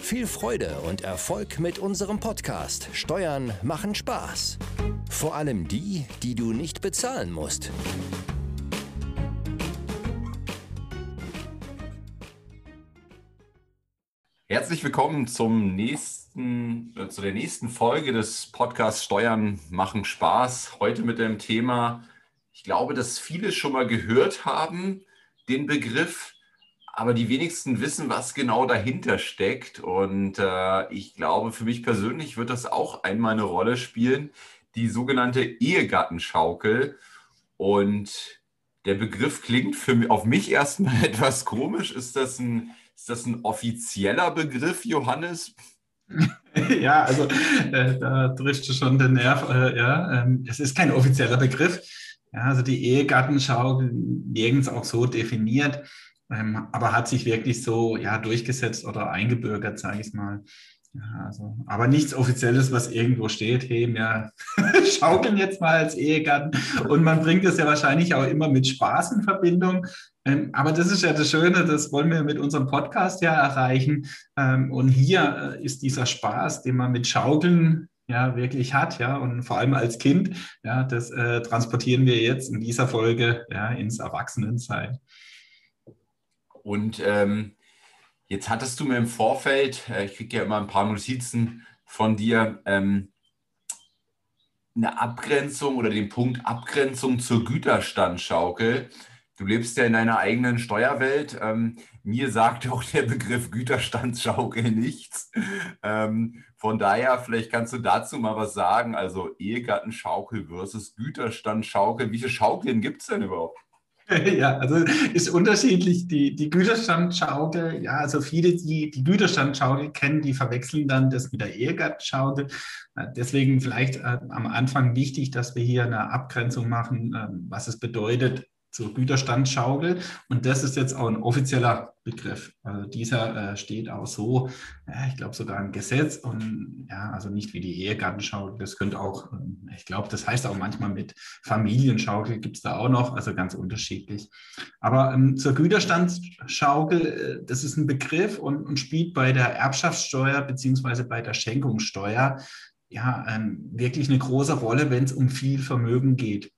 Viel Freude und Erfolg mit unserem Podcast Steuern machen Spaß. Vor allem die, die du nicht bezahlen musst. Herzlich willkommen zum nächsten, äh, zu der nächsten Folge des Podcasts Steuern machen Spaß. Heute mit dem Thema, ich glaube, dass viele schon mal gehört haben, den Begriff, aber die wenigsten wissen, was genau dahinter steckt. Und äh, ich glaube, für mich persönlich wird das auch einmal eine Rolle spielen, die sogenannte Ehegattenschaukel. Und der Begriff klingt für mich, auf mich erstmal etwas komisch. Ist das ein, ist das ein offizieller Begriff, Johannes? Ja, also äh, da du schon den Nerv. Äh, ja, ähm, es ist kein offizieller Begriff. Ja, also die Ehegattenschaukel nirgends auch so definiert, ähm, aber hat sich wirklich so ja, durchgesetzt oder eingebürgert, sage ich mal. Ja, also, aber nichts Offizielles, was irgendwo steht, hey, wir schaukeln jetzt mal als Ehegatten. Und man bringt es ja wahrscheinlich auch immer mit Spaß in Verbindung. Ähm, aber das ist ja das Schöne, das wollen wir mit unserem Podcast ja erreichen. Ähm, und hier äh, ist dieser Spaß, den man mit Schaukeln ja wirklich hat, ja, und vor allem als Kind, ja, das äh, transportieren wir jetzt in dieser Folge ja, ins Erwachsenenzeit. Und ähm, jetzt hattest du mir im Vorfeld, äh, ich kriege ja immer ein paar Notizen von dir, ähm, eine Abgrenzung oder den Punkt Abgrenzung zur Güterstandschaukel. Du lebst ja in deiner eigenen Steuerwelt. Ähm, mir sagt auch der Begriff Güterstandsschaukel nichts. Ähm, von daher, vielleicht kannst du dazu mal was sagen. Also Ehegattenschaukel versus Güterstandschaukel. Wie viele Schaukeln gibt es denn überhaupt? Ja, also ist unterschiedlich. Die, die Güterstandschaukel, ja, also viele, die die Güterstandschaukel kennen, die verwechseln dann das mit der Ehegattenschaukel. Äh, deswegen vielleicht äh, am Anfang wichtig, dass wir hier eine Abgrenzung machen, äh, was es bedeutet, zur Güterstandschaukel. Und das ist jetzt auch ein offizieller Begriff. Also dieser äh, steht auch so, ja, ich glaube sogar im Gesetz und ja, also nicht wie die Ehegattenschaukel. Das könnte auch, ähm, ich glaube, das heißt auch manchmal mit Familienschaukel gibt es da auch noch, also ganz unterschiedlich. Aber ähm, zur Güterstandsschaukel, äh, das ist ein Begriff und, und spielt bei der Erbschaftssteuer beziehungsweise bei der Schenkungssteuer ja ähm, wirklich eine große Rolle, wenn es um viel Vermögen geht.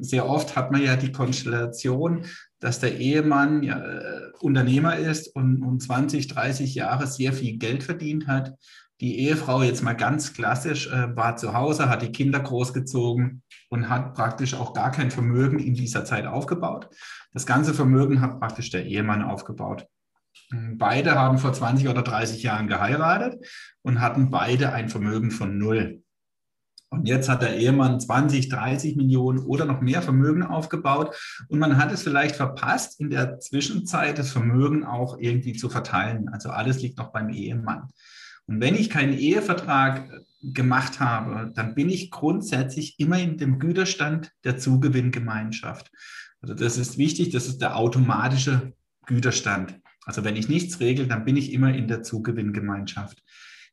Sehr oft hat man ja die Konstellation, dass der Ehemann ja, äh, Unternehmer ist und, und 20, 30 Jahre sehr viel Geld verdient hat. Die Ehefrau jetzt mal ganz klassisch äh, war zu Hause, hat die Kinder großgezogen und hat praktisch auch gar kein Vermögen in dieser Zeit aufgebaut. Das ganze Vermögen hat praktisch der Ehemann aufgebaut. Beide haben vor 20 oder 30 Jahren geheiratet und hatten beide ein Vermögen von null. Und jetzt hat der Ehemann 20, 30 Millionen oder noch mehr Vermögen aufgebaut. Und man hat es vielleicht verpasst, in der Zwischenzeit das Vermögen auch irgendwie zu verteilen. Also alles liegt noch beim Ehemann. Und wenn ich keinen Ehevertrag äh, gemacht habe, dann bin ich grundsätzlich immer in dem Güterstand der Zugewinngemeinschaft. Also das ist wichtig, das ist der automatische Güterstand. Also wenn ich nichts regle, dann bin ich immer in der Zugewinngemeinschaft.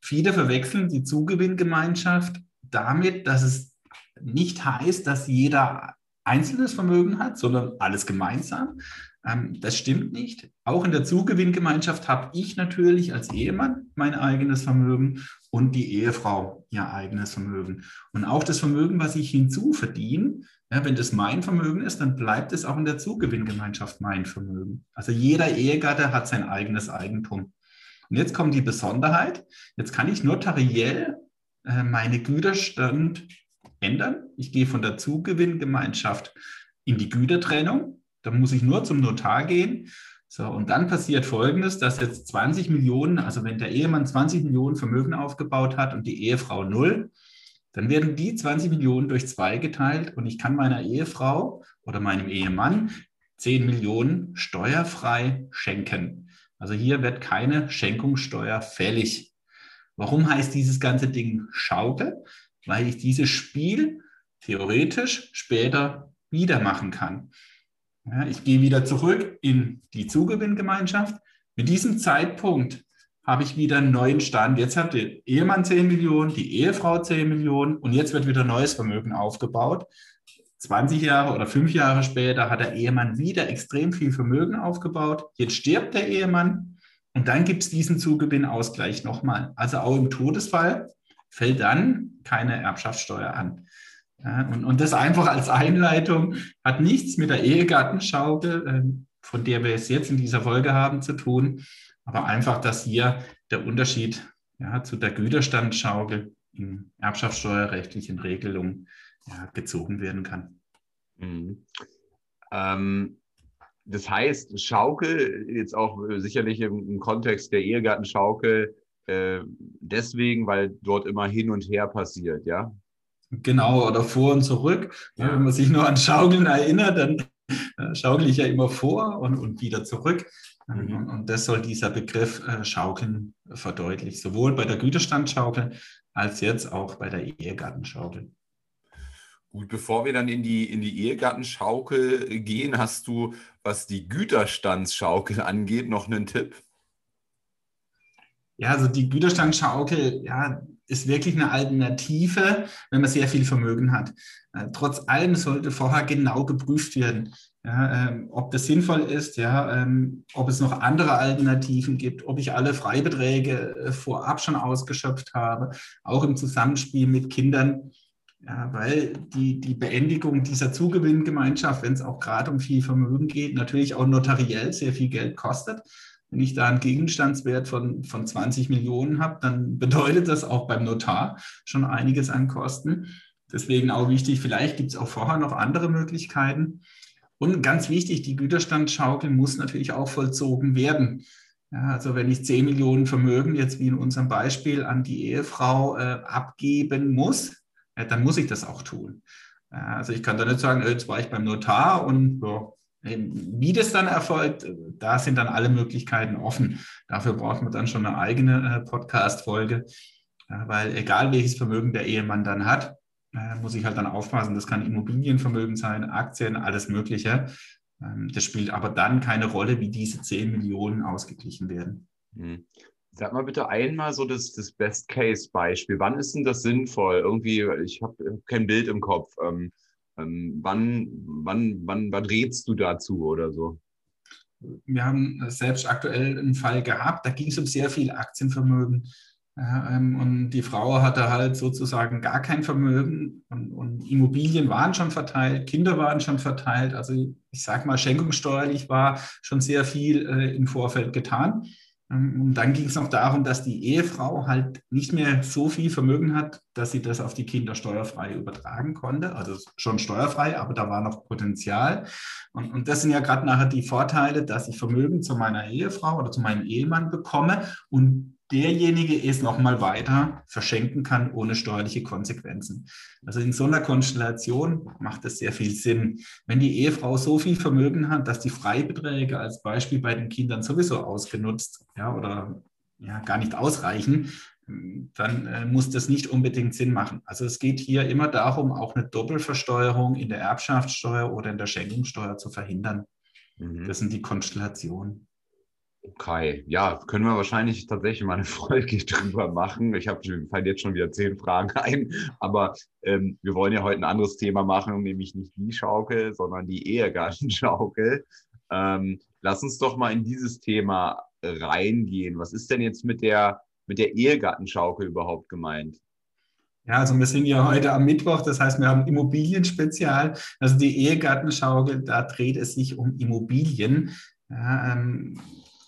Viele verwechseln die Zugewinngemeinschaft damit, dass es nicht heißt, dass jeder einzelnes Vermögen hat, sondern alles gemeinsam. Ähm, das stimmt nicht. Auch in der Zugewinngemeinschaft habe ich natürlich als Ehemann mein eigenes Vermögen und die Ehefrau ihr eigenes Vermögen. Und auch das Vermögen, was ich hinzuverdiene, wenn das mein Vermögen ist, dann bleibt es auch in der Zugewinngemeinschaft mein Vermögen. Also jeder Ehegatte hat sein eigenes Eigentum. Und jetzt kommt die Besonderheit. Jetzt kann ich notariell meine Güterstand ändern. Ich gehe von der Zugewinngemeinschaft in die Gütertrennung. Da muss ich nur zum Notar gehen. So, und dann passiert Folgendes, dass jetzt 20 Millionen, also wenn der Ehemann 20 Millionen Vermögen aufgebaut hat und die Ehefrau null, dann werden die 20 Millionen durch zwei geteilt und ich kann meiner Ehefrau oder meinem Ehemann 10 Millionen steuerfrei schenken. Also hier wird keine Schenkungssteuer fällig. Warum heißt dieses ganze Ding Schaukel? Weil ich dieses Spiel theoretisch später wieder machen kann. Ja, ich gehe wieder zurück in die Zugewinngemeinschaft. Mit diesem Zeitpunkt habe ich wieder einen neuen Stand. Jetzt hat der Ehemann 10 Millionen, die Ehefrau 10 Millionen und jetzt wird wieder neues Vermögen aufgebaut. 20 Jahre oder fünf Jahre später hat der Ehemann wieder extrem viel Vermögen aufgebaut. Jetzt stirbt der Ehemann und dann gibt es diesen Zugewinnausgleich nochmal. Also auch im Todesfall fällt dann keine Erbschaftssteuer an. Ja, und, und das einfach als Einleitung hat nichts mit der Ehegattenschaukel, äh, von der wir es jetzt in dieser Folge haben, zu tun, aber einfach, dass hier der Unterschied ja, zu der Güterstandschaukel in erbschaftssteuerrechtlichen Regelungen ja, gezogen werden kann. Mhm. Ähm, das heißt, Schaukel, jetzt auch sicherlich im, im Kontext der Ehegattenschaukel, äh, deswegen, weil dort immer hin und her passiert, ja? Genau, oder vor und zurück. Ja. Wenn man sich nur an Schaukeln erinnert, dann äh, schaukel ich ja immer vor und, und wieder zurück. Mhm. Und, und, das soll dieser Begriff äh, Schaukeln verdeutlichen, sowohl bei der Güterstandschaukel als jetzt auch bei der Ehegattenschaukel. Gut, bevor wir dann in die, in die Ehegattenschaukel gehen, hast du, was die Güterstandsschaukel angeht, noch einen Tipp? Ja, also die Güterstandsschaukel ja, ist wirklich eine Alternative, wenn man sehr viel Vermögen hat. Äh, trotz allem sollte vorher genau geprüft werden, ja, ähm, ob das sinnvoll ist, ja, ähm, ob es noch andere Alternativen gibt, ob ich alle Freibeträge äh, vorab schon ausgeschöpft habe, auch im Zusammenspiel mit Kindern. Ja, weil die, die Beendigung dieser Zugewinngemeinschaft, wenn es auch gerade um viel Vermögen geht, natürlich auch notariell sehr viel Geld kostet. Wenn ich da einen Gegenstandswert von, von 20 Millionen habe, dann bedeutet das auch beim Notar schon einiges an Kosten. Deswegen auch wichtig, vielleicht gibt es auch vorher noch andere Möglichkeiten. Und ganz wichtig, die Güterstandschaukel muss natürlich auch vollzogen werden. Ja, also wenn ich 10 Millionen Vermögen jetzt wie in unserem Beispiel an die Ehefrau äh, abgeben muss, ja, dann muss ich das auch tun. Also ich kann da nicht sagen, jetzt war ich beim Notar und ja, wie das dann erfolgt, da sind dann alle Möglichkeiten offen. Dafür braucht man dann schon eine eigene äh, Podcast-Folge, weil egal welches Vermögen der Ehemann dann hat, äh, muss ich halt dann aufpassen. Das kann Immobilienvermögen sein, Aktien, alles Mögliche. Ähm, das spielt aber dann keine Rolle, wie diese 10 Millionen ausgeglichen werden. Sag mal bitte einmal so das, das Best-Case-Beispiel. Wann ist denn das sinnvoll? Irgendwie, ich habe kein Bild im Kopf. Ähm, ähm, wann, wann, wann, wann rätst du dazu oder so? Wir haben selbst aktuell einen Fall gehabt, da ging es um sehr viel Aktienvermögen. Ähm, und die Frau hatte halt sozusagen gar kein Vermögen und, und, Immobilien waren schon verteilt, Kinder waren schon verteilt. Also ich sage mal, schenkungssteuerlich war schon sehr viel äh, im Vorfeld getan. Ähm, und dann ging es noch darum, dass die Ehefrau halt nicht mehr so viel Vermögen hat, dass sie das auf die Kinder steuerfrei übertragen konnte. Also schon steuerfrei, aber da war noch Potenzial. Und, und das sind ja gerade nachher die Vorteile, dass ich Vermögen zu meiner Ehefrau oder zu meinem Ehemann bekomme und derjenige es nochmal weiter verschenken kann ohne steuerliche Konsequenzen. Also in so einer Konstellation macht es sehr viel Sinn. Wenn die Ehefrau so viel Vermögen hat, dass die Freibeträge als Beispiel bei den Kindern sowieso ausgenutzt ja, oder ja, gar nicht ausreichen, dann äh, muss das nicht unbedingt Sinn machen. Also es geht hier immer darum, auch eine Doppelversteuerung in der Erbschaftssteuer oder in der Schenkungssteuer zu verhindern. Mhm. Das sind die Konstellationen. Okay, ja, können wir wahrscheinlich tatsächlich mal eine Folge drüber machen. Ich habe fallen jetzt schon wieder zehn Fragen ein, aber ähm, wir wollen ja heute ein anderes Thema machen, nämlich nicht die Schaukel, sondern die Ehegattenschaukel. Ähm, lass uns doch mal in dieses Thema reingehen. Was ist denn jetzt mit der mit der Ehegattenschaukel überhaupt gemeint? Ja, also wir sind ja heute am Mittwoch, das heißt, wir haben Immobilienspezial. Also die Ehegattenschaukel, da dreht es sich um Immobilien. Ja, ähm,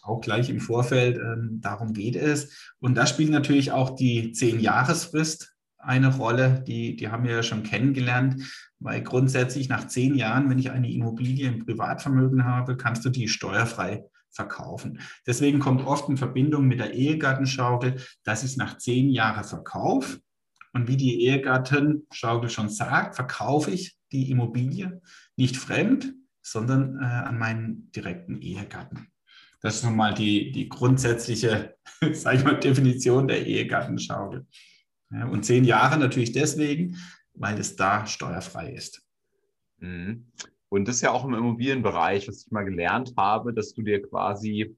auch gleich im Vorfeld, ähm, darum geht es. Und da spielt natürlich auch die Zehn-Jahresfrist eine Rolle, die, die haben wir ja schon kennengelernt, weil grundsätzlich nach zehn Jahren, wenn ich eine Immobilie im Privatvermögen habe, kannst du die steuerfrei verkaufen. Deswegen kommt oft in Verbindung mit der Ehegattenschaukel, dass ich nach zehn Jahren verkaufe. Und wie die Ehegattenschaukel schon sagt, verkaufe ich die Immobilie nicht fremd, sondern äh, an meinen direkten Ehegatten. Das ist nochmal die, die grundsätzliche, sag ich mal, Definition der Ehegattenschaukel. Ja, und zehn Jahre natürlich deswegen, weil es da steuerfrei ist. Mhm. Und das ist ja auch im Immobilienbereich, was ich mal gelernt habe, dass du dir quasi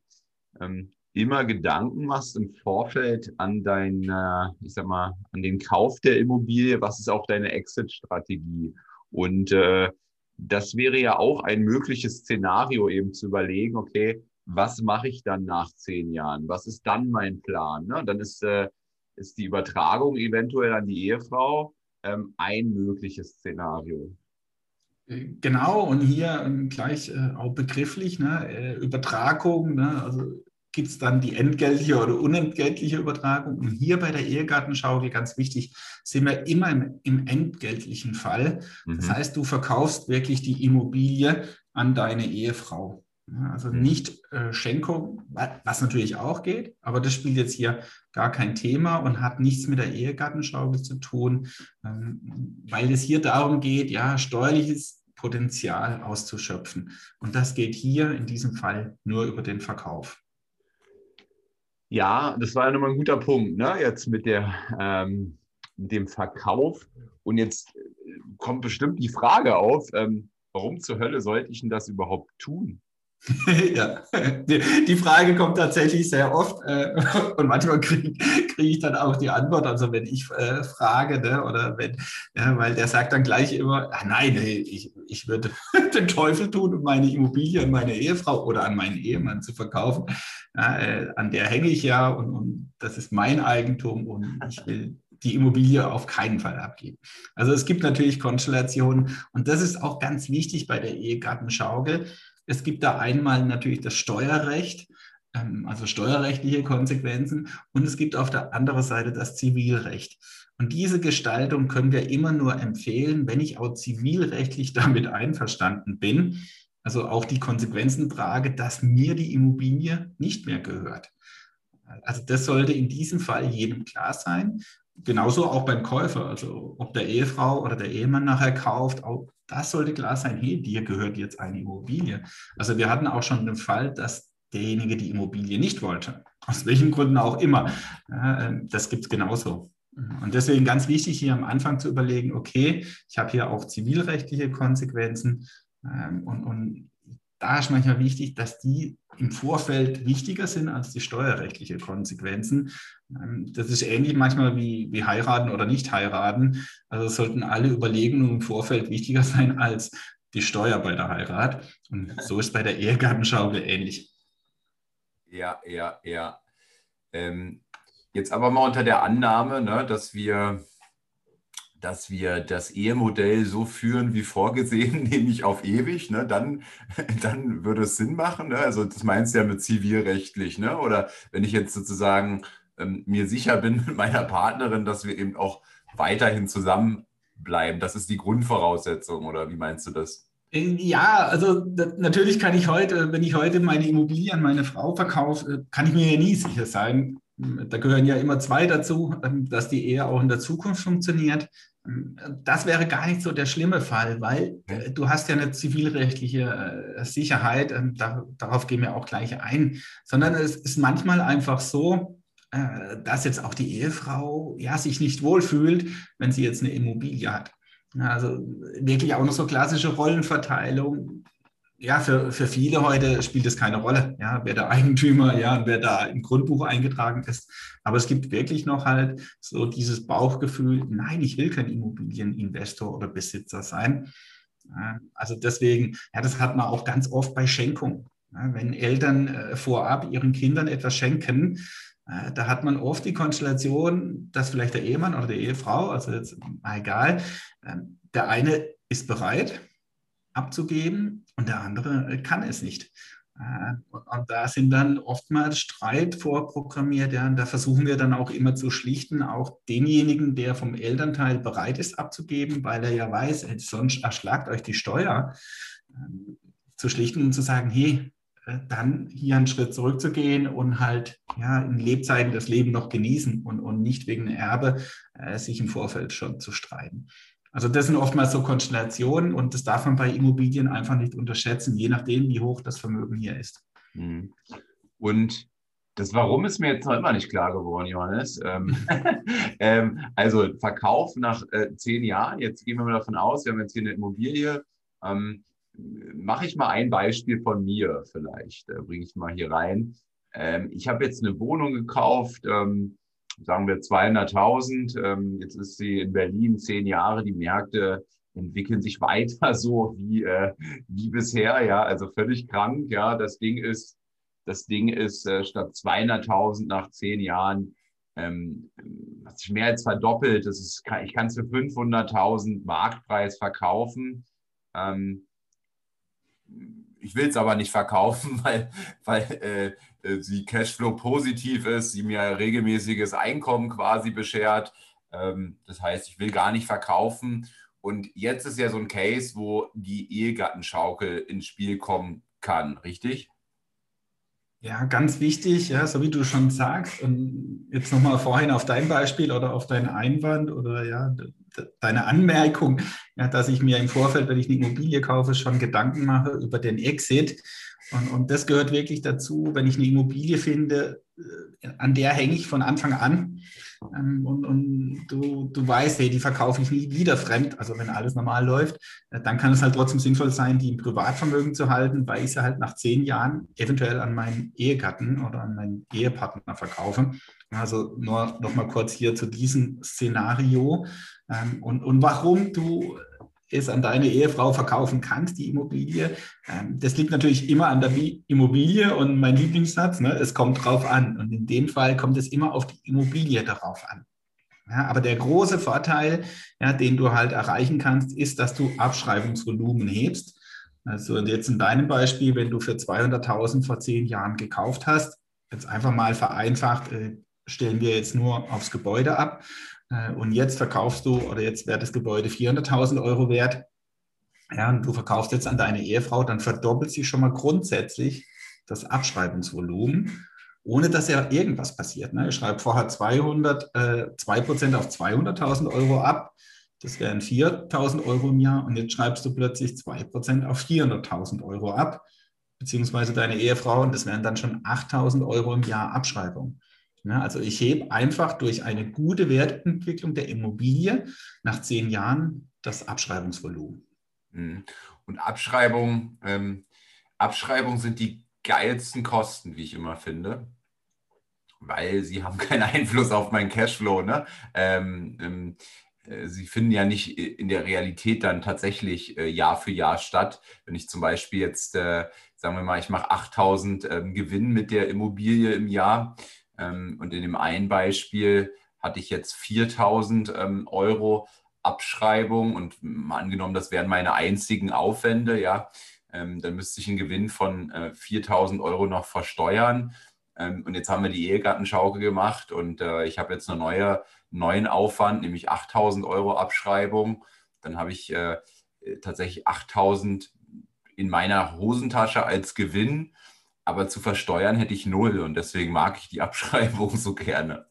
ähm, immer Gedanken machst im Vorfeld an dein, äh, ich sag mal, an den Kauf der Immobilie, was ist auch deine Exit-Strategie? Und äh, das wäre ja auch ein mögliches Szenario, eben zu überlegen, okay, was mache ich dann nach zehn Jahren? Was ist dann mein Plan? Ne? Dann ist, äh, ist die Übertragung eventuell an die Ehefrau ähm, ein mögliches Szenario. Genau, und hier ähm, gleich äh, auch begrifflich, ne, äh, Übertragung, ne, also gibt es dann die entgeltliche oder unentgeltliche Übertragung. Und hier bei der Ehegattenschaukel, ganz wichtig, sind wir immer im, im entgeltlichen Fall. Mhm. Das heißt, du verkaufst wirklich die Immobilie an deine Ehefrau. Also mhm. nicht äh, Schenkung, was natürlich auch geht, aber das spielt jetzt hier gar kein Thema und hat nichts mit der Ehegattenschaukel zu tun, ähm, weil es hier darum geht, ja, steuerliches Potenzial auszuschöpfen. Und das geht hier in diesem Fall nur über den Verkauf. Ja, das war ja nochmal ein guter Punkt, ne? Jetzt mit der ähm, mit dem Verkauf. Und jetzt äh, kommt bestimmt die Frage auf, ähm, warum zur Hölle sollte ich denn das überhaupt tun? ja, die, Frage kommt tatsächlich sehr oft äh, und manchmal kriege krieg ich dann auch die Antwort, also wenn ich äh, frage, ne, oder wenn, ja, weil der sagt dann gleich immer, ah, nein, ich, ich würde den Teufel tun, um meine Immobilie an meine Ehefrau oder an meinen Ehemann zu verkaufen. Ja, äh, an der hänge ich ja und, und das ist mein Eigentum und ich will die Immobilie auf keinen Fall abgeben. Also es gibt natürlich Konstellationen und das ist auch ganz wichtig bei der Ehegattenschaukel es gibt da einmal natürlich das Steuerrecht, ähm, also steuerrechtliche Konsequenzen, und es gibt auf der anderen Seite das Zivilrecht. Und diese Gestaltung können wir immer nur empfehlen, wenn ich auch zivilrechtlich damit einverstanden bin, also auch die Konsequenzen trage, dass mir die Immobilie nicht mehr gehört. Also das sollte in diesem Fall jedem klar sein. Genauso auch beim Käufer, also ob der Ehefrau oder der Ehemann nachher kauft, auch das sollte klar sein, hey, dir gehört jetzt eine Immobilie. Also wir hatten auch schon den Fall, dass derjenige die Immobilie nicht wollte, aus welchen Gründen auch immer. Ähm, das gibt es genauso. Und deswegen ganz wichtig, hier am Anfang zu überlegen, okay, ich habe hier auch zivilrechtliche Konsequenzen ähm, und, und da ist manchmal wichtig, dass die im Vorfeld wichtiger sind als die steuerrechtlichen Konsequenzen. Ähm, das ist ähnlich manchmal wie, wie heiraten oder nicht heiraten. Also sollten alle Überlegungen im Vorfeld wichtiger sein als die Steuer bei der Heirat. Und so ist bei der Ehegattenschaukel ähnlich. Ja, ja, ja. Ähm, jetzt aber mal unter der Annahme, ne, dass wir dass wir das Ehemodell so führen wie vorgesehen, nämlich auf ewig, ne, dann, dann würde es Sinn machen. Ne? Also das meinst du ja mit zivilrechtlich, ne? Oder wenn ich jetzt sozusagen ähm, mir sicher bin mit meiner Partnerin, dass wir eben auch weiterhin zusammenbleiben. Das ist die Grundvoraussetzung, oder wie meinst du das? Ja, also natürlich kann ich heute, wenn ich heute meine Immobilie an meine Frau verkaufe, kann ich mir ja nie sicher sein, da gehören ja immer zwei dazu, ähm, dass die Ehe auch in der Zukunft funktioniert. Das wäre gar nicht so der schlimme Fall, weil äh, du hast ja eine zivilrechtliche äh, Sicherheit, ähm, darauf gehen wir auch gleich ein, sondern es ist manchmal einfach so, äh, dass jetzt auch die Ehefrau ja sich nicht wohlfühlt, wenn sie jetzt eine Immobilie hat. Also wirklich auch noch so klassische Rollenverteilung ja, für, für viele heute spielt es keine Rolle, ja, wer der Eigentümer, ja, wer da im Grundbuch eingetragen ist. Aber es gibt wirklich noch halt so dieses Bauchgefühl, nein, ich will kein Immobilieninvestor oder Besitzer sein. Also deswegen, ja, das hat man auch ganz oft bei Schenkungen. Wenn Eltern äh, vorab ihren Kindern etwas schenken, äh, da hat man oft die Konstellation, dass vielleicht der Ehemann oder die Ehefrau, also jetzt egal, ähm, der eine ist bereit, abzugeben und der andere äh, kann es nicht. Äh, und da sind dann oftmals Streit vorprogrammiert. Ja, da versuchen wir dann auch immer zu schlichten, auch denjenigen, der vom Elternteil bereit ist abzugeben, weil er ja weiß, äh, sonst erschlagt euch die Steuer, ähm, zu schlichten und zu sagen, hey, dann hier einen Schritt zurückzugehen und halt ja, in Lebzeiten das Leben noch genießen und, und nicht wegen Erbe äh, sich im Vorfeld schon zu streiten. Also das sind oftmals so Konstellationen und das darf man bei Immobilien einfach nicht unterschätzen, je nachdem, wie hoch das Vermögen hier ist. Mhm. Und Das Warum ist mir jetzt noch immer nicht klar geworden, Johannes. Ähm, ähm, also Verkauf nach äh, zehn Jahren, jetzt gehen wir mal davon aus, wir haben jetzt hier eine Immobilie. Ähm, Mache ich mal ein Beispiel von mir vielleicht, äh, bringe ich mal hier rein. Ähm, ich habe jetzt eine Wohnung gekauft, ähm, sagen wir 200.000. Ähm, jetzt ist sie in Berlin zehn Jahre. Die Märkte entwickeln sich weiter so wie, äh, wie bisher. Ja, also völlig krank. Ja, das Ding ist das Ding ist äh, statt 200.000 nach zehn Jahren ähm, hat sich mehr als verdoppelt. Das ist, ich kann es für 500.000 Marktpreis verkaufen. Ähm, ich will es aber nicht verkaufen, weil, weil äh, sie Cashflow positiv ist, sie mir regelmäßiges Einkommen quasi beschert. Ähm, das heißt, ich will gar nicht verkaufen. Und jetzt ist ja so ein Case, wo die Ehegattenschaukel ins Spiel kommen kann, richtig? Ja, ganz wichtig, ja, so wie du schon sagst, und jetzt nochmal vorhin auf dein Beispiel oder auf deinen Einwand oder ja, deine Anmerkung, ja, dass ich mir im Vorfeld, wenn ich eine Immobilie kaufe, schon Gedanken mache über den Exit. Und, und das gehört wirklich dazu, wenn ich eine Immobilie finde, äh, an der hänge ich von Anfang an. Ähm, und, und du, du weißt, hey, die verkaufe ich nie wieder fremd. Also wenn alles normal läuft, äh, dann kann es halt trotzdem sinnvoll sein, die im Privatvermögen zu halten, weil ich sie halt nach zehn Jahren eventuell an meinen Ehegatten oder an meinen Ehepartner verkaufe. Also nur noch mal kurz hier zu diesem Szenario. Ähm, und, und warum du es an deine Ehefrau verkaufen kannst, die Immobilie. Ähm, das liegt natürlich immer an der Immobilie und mein Lieblingssatz, ne, es kommt drauf an. Und in dem Fall kommt es immer auf die Immobilie darauf an. Ja, aber der große Vorteil, ja, den du halt erreichen kannst, ist, dass du Abschreibungsvolumen hebst. Also jetzt in deinem Beispiel, wenn du für 200.000 vor zehn Jahren gekauft hast, jetzt einfach mal vereinfacht, äh, stellen wir jetzt nur aufs Gebäude ab äh, und jetzt verkaufst du oder jetzt wäre das Gebäude 400.000 Euro wert. Ja, und du verkaufst jetzt an deine Ehefrau, dann verdoppelt sich schon mal grundsätzlich das Abschreibungsvolumen, ohne dass ja irgendwas passiert. Ne? Ich schreibe vorher 200, äh, 2% auf 200.000 Euro ab. Das wären 4.000 Euro im Jahr. Und jetzt schreibst du plötzlich 2% auf 400.000 Euro ab, beziehungsweise deine Ehefrau. Und das wären dann schon 8.000 Euro im Jahr Abschreibung. Ja, also ich hebe einfach durch eine gute Wertentwicklung der Immobilie nach zehn Jahren das Abschreibungsvolumen. Mhm. Und Abschreibung, ähm, Abschreibung sind die geilsten Kosten, wie ich immer finde, weil sie haben keinen Einfluss auf meinen Cashflow. Ne? Ähm, ähm, äh, sie finden ja nicht in der Realität dann tatsächlich äh, Jahr für Jahr statt. Wenn ich zum Beispiel jetzt, äh, sagen wir mal, ich mache 8000 ähm, Gewinn mit der Immobilie im Jahr, und in dem einen Beispiel hatte ich jetzt 4000 ähm, Euro Abschreibung und angenommen, das wären meine einzigen Aufwände, ja, ähm, dann müsste ich einen Gewinn von 4000 Euro noch versteuern. und jetzt haben wir die Ehegattenschaukel gemacht und äh, ich habe jetzt einen neue, neuen Aufwand, nämlich 8000 Euro Abschreibung. Dann habe ich äh, tatsächlich 8000 in meiner Hosentasche als Gewinn aber zu versteuern hätte ich null und deswegen mag ich die Abschreibung so gerne.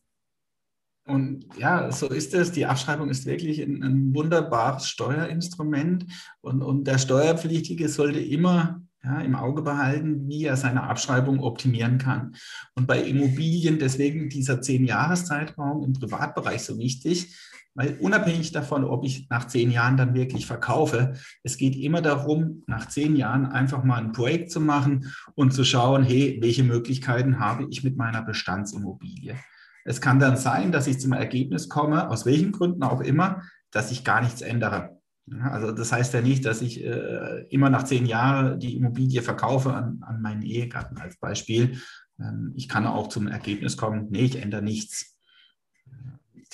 Und ja, so ist es. Die Abschreibung ist wirklich ein, ein wunderbares Steuerinstrument und, und der Steuerpflichtige sollte immer ja, im Auge behalten, wie er seine Abschreibung optimieren kann. Und bei Immobilien deswegen dieser zehn Jahreszeitraum im Privatbereich so wichtig, weil unabhängig davon, ob ich nach zehn Jahren dann wirklich verkaufe, es geht immer darum, nach zehn Jahren einfach mal ein Projekt zu machen und zu schauen, hey, welche Möglichkeiten habe ich mit meiner Bestandsimmobilie? Es kann dann sein, dass ich zum Ergebnis komme, aus welchen Gründen auch immer, dass ich gar nichts ändere. also das heißt ja nicht, dass ich äh, immer nach zehn Jahren die Immobilie verkaufe an, an meinen Ehegatten als Beispiel. Ähm, ich kann auch zum Ergebnis kommen, nee, ich ändere nichts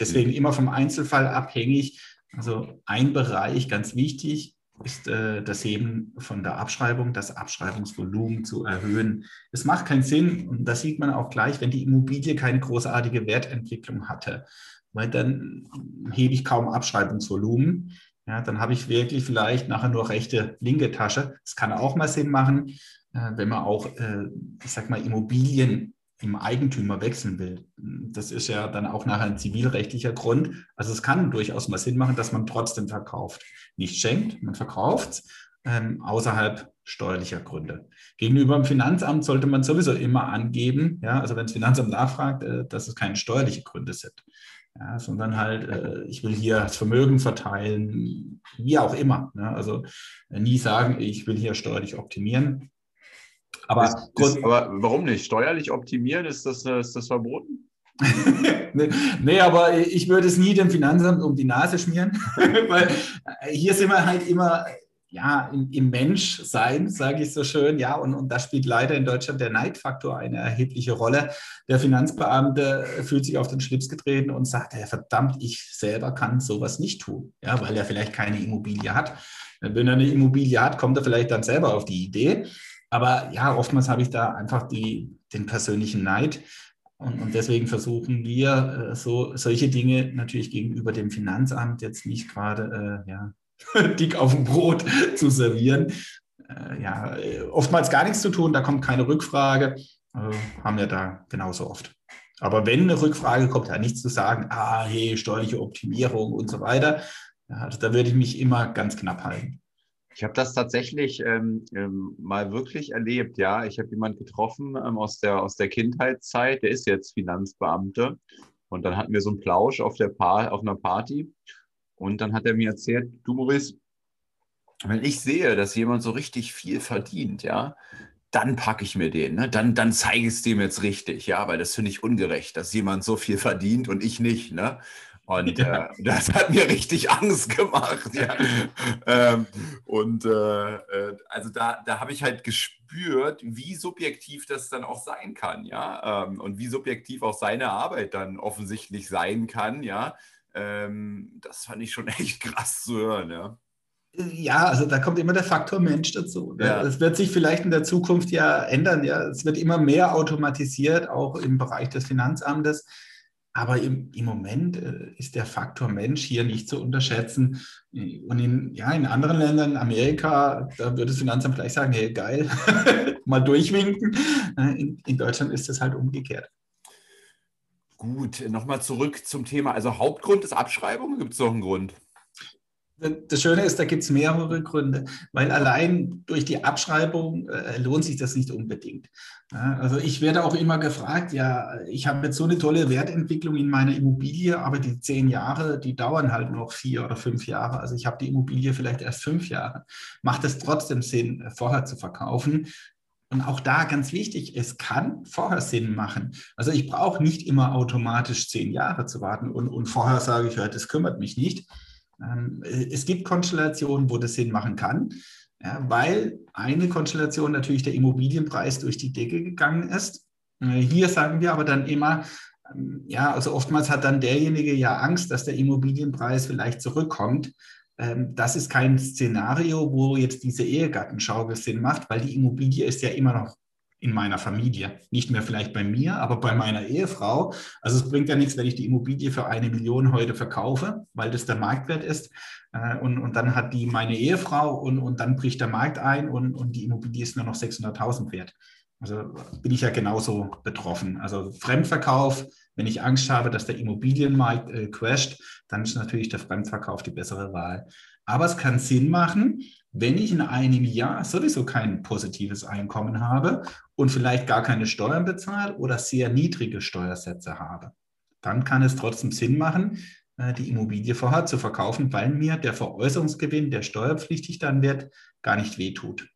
deswegen immer vom Einzelfall abhängig. Also ein Bereich, ganz wichtig, ist äh, das Heben von der Abschreibung, das Abschreibungsvolumen zu erhöhen. Es macht keinen Sinn, und das sieht man auch gleich, wenn die Immobilie keine großartige Wertentwicklung hatte, weil dann hebe ich kaum Abschreibungsvolumen. Ja, dann habe ich wirklich vielleicht nachher nur rechte, linke Tasche. Das kann auch mal Sinn machen, äh, wenn man auch, äh, ich sag mal, Immobilien im Eigentümer wechseln will. Das ist ja dann auch nachher ein zivilrechtlicher Grund. Also es kann durchaus mal Sinn machen, dass man trotzdem verkauft. Nicht schenkt, man verkauft ähm, außerhalb steuerlicher Gründe. Gegenüber dem Finanzamt sollte man sowieso immer angeben, ja, also wenn das Finanzamt nachfragt, äh, dass es keine steuerlichen Gründe sind. Ja, sondern halt, äh, ich will hier das Vermögen verteilen, wie auch immer. Ja, also äh, nie sagen, ich will hier steuerlich optimieren. Aber, ist, ist, aber warum nicht? Steuerlich optimieren, ist das, äh, ist das verboten? nee, nee, aber ich würde es nie dem Finanzamt um die Nase schmieren, weil hier sind wir halt immer ja, im, im Menschsein, sage ich so schön, ja, und, und da spielt leider in Deutschland der Neidfaktor eine erhebliche Rolle. Der Finanzbeamte fühlt sich auf den Schlips getreten und sagt, ja, verdammt, ich selber kann sowas nicht tun, ja, weil er vielleicht keine Immobilie hat. Wenn er eine Immobilie hat, kommt er vielleicht dann selber auf die Idee. Aber ja, oftmals habe ich da einfach die, den persönlichen Neid. Und, und deswegen versuchen wir äh, so solche Dinge natürlich gegenüber dem Finanzamt jetzt nicht gerade äh, ja, dick auf dem Brot zu servieren. Äh, ja, oftmals gar nichts zu tun, da kommt keine Rückfrage, äh, haben wir da genauso oft. Aber wenn eine Rückfrage kommt, ja nichts zu sagen, ah, hey, steuerliche Optimierung und so weiter, ja, also da würde ich mich immer ganz knapp halten. Ich habe das tatsächlich ähm, ähm, mal wirklich erlebt, ja. Ich habe jemanden getroffen ähm, aus, der, aus der Kindheitszeit, der ist jetzt Finanzbeamte. Und dann hatten wir so einen Plausch auf, der pa auf einer Party. Und dann hat er mir erzählt, du Maurice, wenn ich sehe, dass jemand so richtig viel verdient, ja, dann packe ich mir den, ne? dann, dann zeige ich es dem jetzt richtig, ja, weil das finde ich ungerecht, dass jemand so viel verdient und ich nicht. Ne? Und ja. äh, das hat mir richtig Angst gemacht. Ja. ähm, und äh, äh, also da, da habe ich halt gespürt, wie subjektiv das dann auch sein kann, ja. Ähm, und wie subjektiv auch seine Arbeit dann offensichtlich sein kann, ja. Ähm, das fand ich schon echt krass zu hören, ja. Ja, also da kommt immer der Faktor Mensch dazu. Ne? Ja. Das wird sich vielleicht in der Zukunft ja ändern. Ja, es wird immer mehr automatisiert, auch im Bereich des Finanzamtes. Aber im, im Moment äh, ist der Faktor Mensch hier nicht zu unterschätzen. Und in, ja, in anderen Ländern, Amerika, da würde das Finanzamt gleich sagen, hey, geil, mal durchwinken. In, in Deutschland ist es halt umgekehrt. Gut, nochmal zurück zum Thema. Also Hauptgrund ist Abschreibung, gibt es noch einen Grund? Das Schöne ist, da gibt es mehrere Gründe, weil allein durch die Abschreibung äh, lohnt sich das nicht unbedingt. Ja, also ich werde auch immer gefragt, ja, ich habe jetzt so eine tolle Wertentwicklung in meiner Immobilie, aber die zehn Jahre, die dauern halt noch vier oder fünf Jahre. Also ich habe die Immobilie vielleicht erst fünf Jahre. Macht es trotzdem Sinn, vorher zu verkaufen? Und auch da ganz wichtig, es kann vorher Sinn machen. Also ich brauche nicht immer automatisch zehn Jahre zu warten und, und vorher sage ich, ja, das kümmert mich nicht. Ähm, es gibt Konstellationen, wo das Sinn machen kann, weil eine Konstellation natürlich der Immobilienpreis durch die Decke gegangen ist. Äh, hier sagen wir aber dann immer, ähm, ja, also oftmals hat dann derjenige ja Angst, dass der Immobilienpreis vielleicht zurückkommt. Ähm, das ist kein Szenario, wo jetzt diese Ehegattenschau Sinn macht, weil die Immobilie ist ja immer noch in meiner Familie. Nicht mehr vielleicht bei mir, aber bei meiner Ehefrau. Also es bringt ja nichts, wenn ich die Immobilie für eine Million heute verkaufe, weil das der Marktwert ist. Äh, und, und dann hat die meine Ehefrau und, und dann bricht der Markt ein und, und die Immobilie ist nur noch 600.000 wert. Also bin ich ja genauso betroffen. Also Fremdverkauf, wenn ich Angst habe, dass der Immobilienmarkt äh, crasht, dann ist natürlich der Fremdverkauf die bessere Wahl. Aber es kann Sinn machen, wenn ich in einem Jahr sowieso kein positives Einkommen habe und vielleicht gar keine Steuern bezahle oder sehr niedrige Steuersätze habe, dann kann es trotzdem Sinn machen, äh, die Immobilie vorher zu verkaufen, weil mir der Veräußerungsgewinn, der steuerpflichtig dann wird, gar nicht wehtut.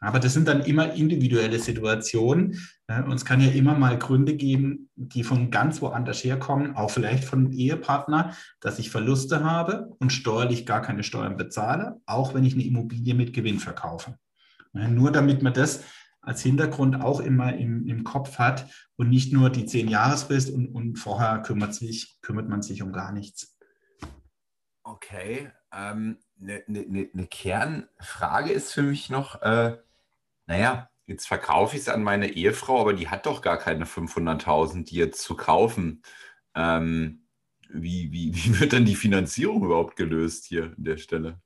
Aber das sind dann immer individuelle Situationen. Und es kann ja immer mal Gründe geben, die von ganz woanders herkommen, auch vielleicht von einem Ehepartner, dass ich Verluste habe und steuerlich gar keine Steuern bezahle, auch wenn ich eine Immobilie mit Gewinn verkaufe. Nur damit man das als Hintergrund auch immer im, im Kopf hat und nicht nur die zehn Jahresfrist und, und vorher kümmert, sich, kümmert man sich um gar nichts. Okay, ähm, eine, eine, eine Kernfrage ist für mich noch, äh, naja, jetzt verkaufe ich es an meine Ehefrau, aber die hat doch gar keine 500.000, die jetzt zu kaufen. Ähm, wie, wie, wie wird dann die Finanzierung überhaupt gelöst hier an der Stelle?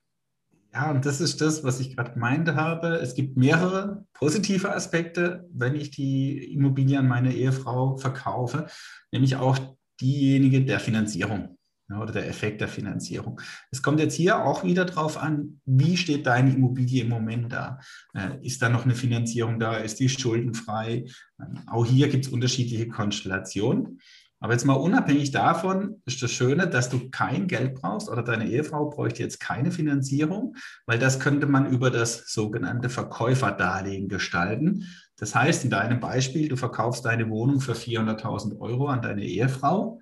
Ja, und das ist das, was ich gerade gemeint habe. Es gibt mehrere positive Aspekte, wenn ich die Immobilie an meine Ehefrau verkaufe, nämlich auch diejenige der Finanzierung. oder der Effekt der Finanzierung. Es kommt jetzt hier auch wieder darauf an, wie steht deine Immobilie im Moment da? Äh, ist da noch eine Finanzierung da? Ist die schuldenfrei? Ähm, auch hier gibt es unterschiedliche Konstellationen. Aber jetzt mal unabhängig davon ist das Schöne, dass du kein Geld brauchst oder deine Ehefrau bräuchte jetzt keine Finanzierung, weil das könnte man über das sogenannte Verkäuferdarlehen gestalten. Das heißt, in deinem Beispiel, du verkaufst deine Wohnung für 400.000 Euro an deine Ehefrau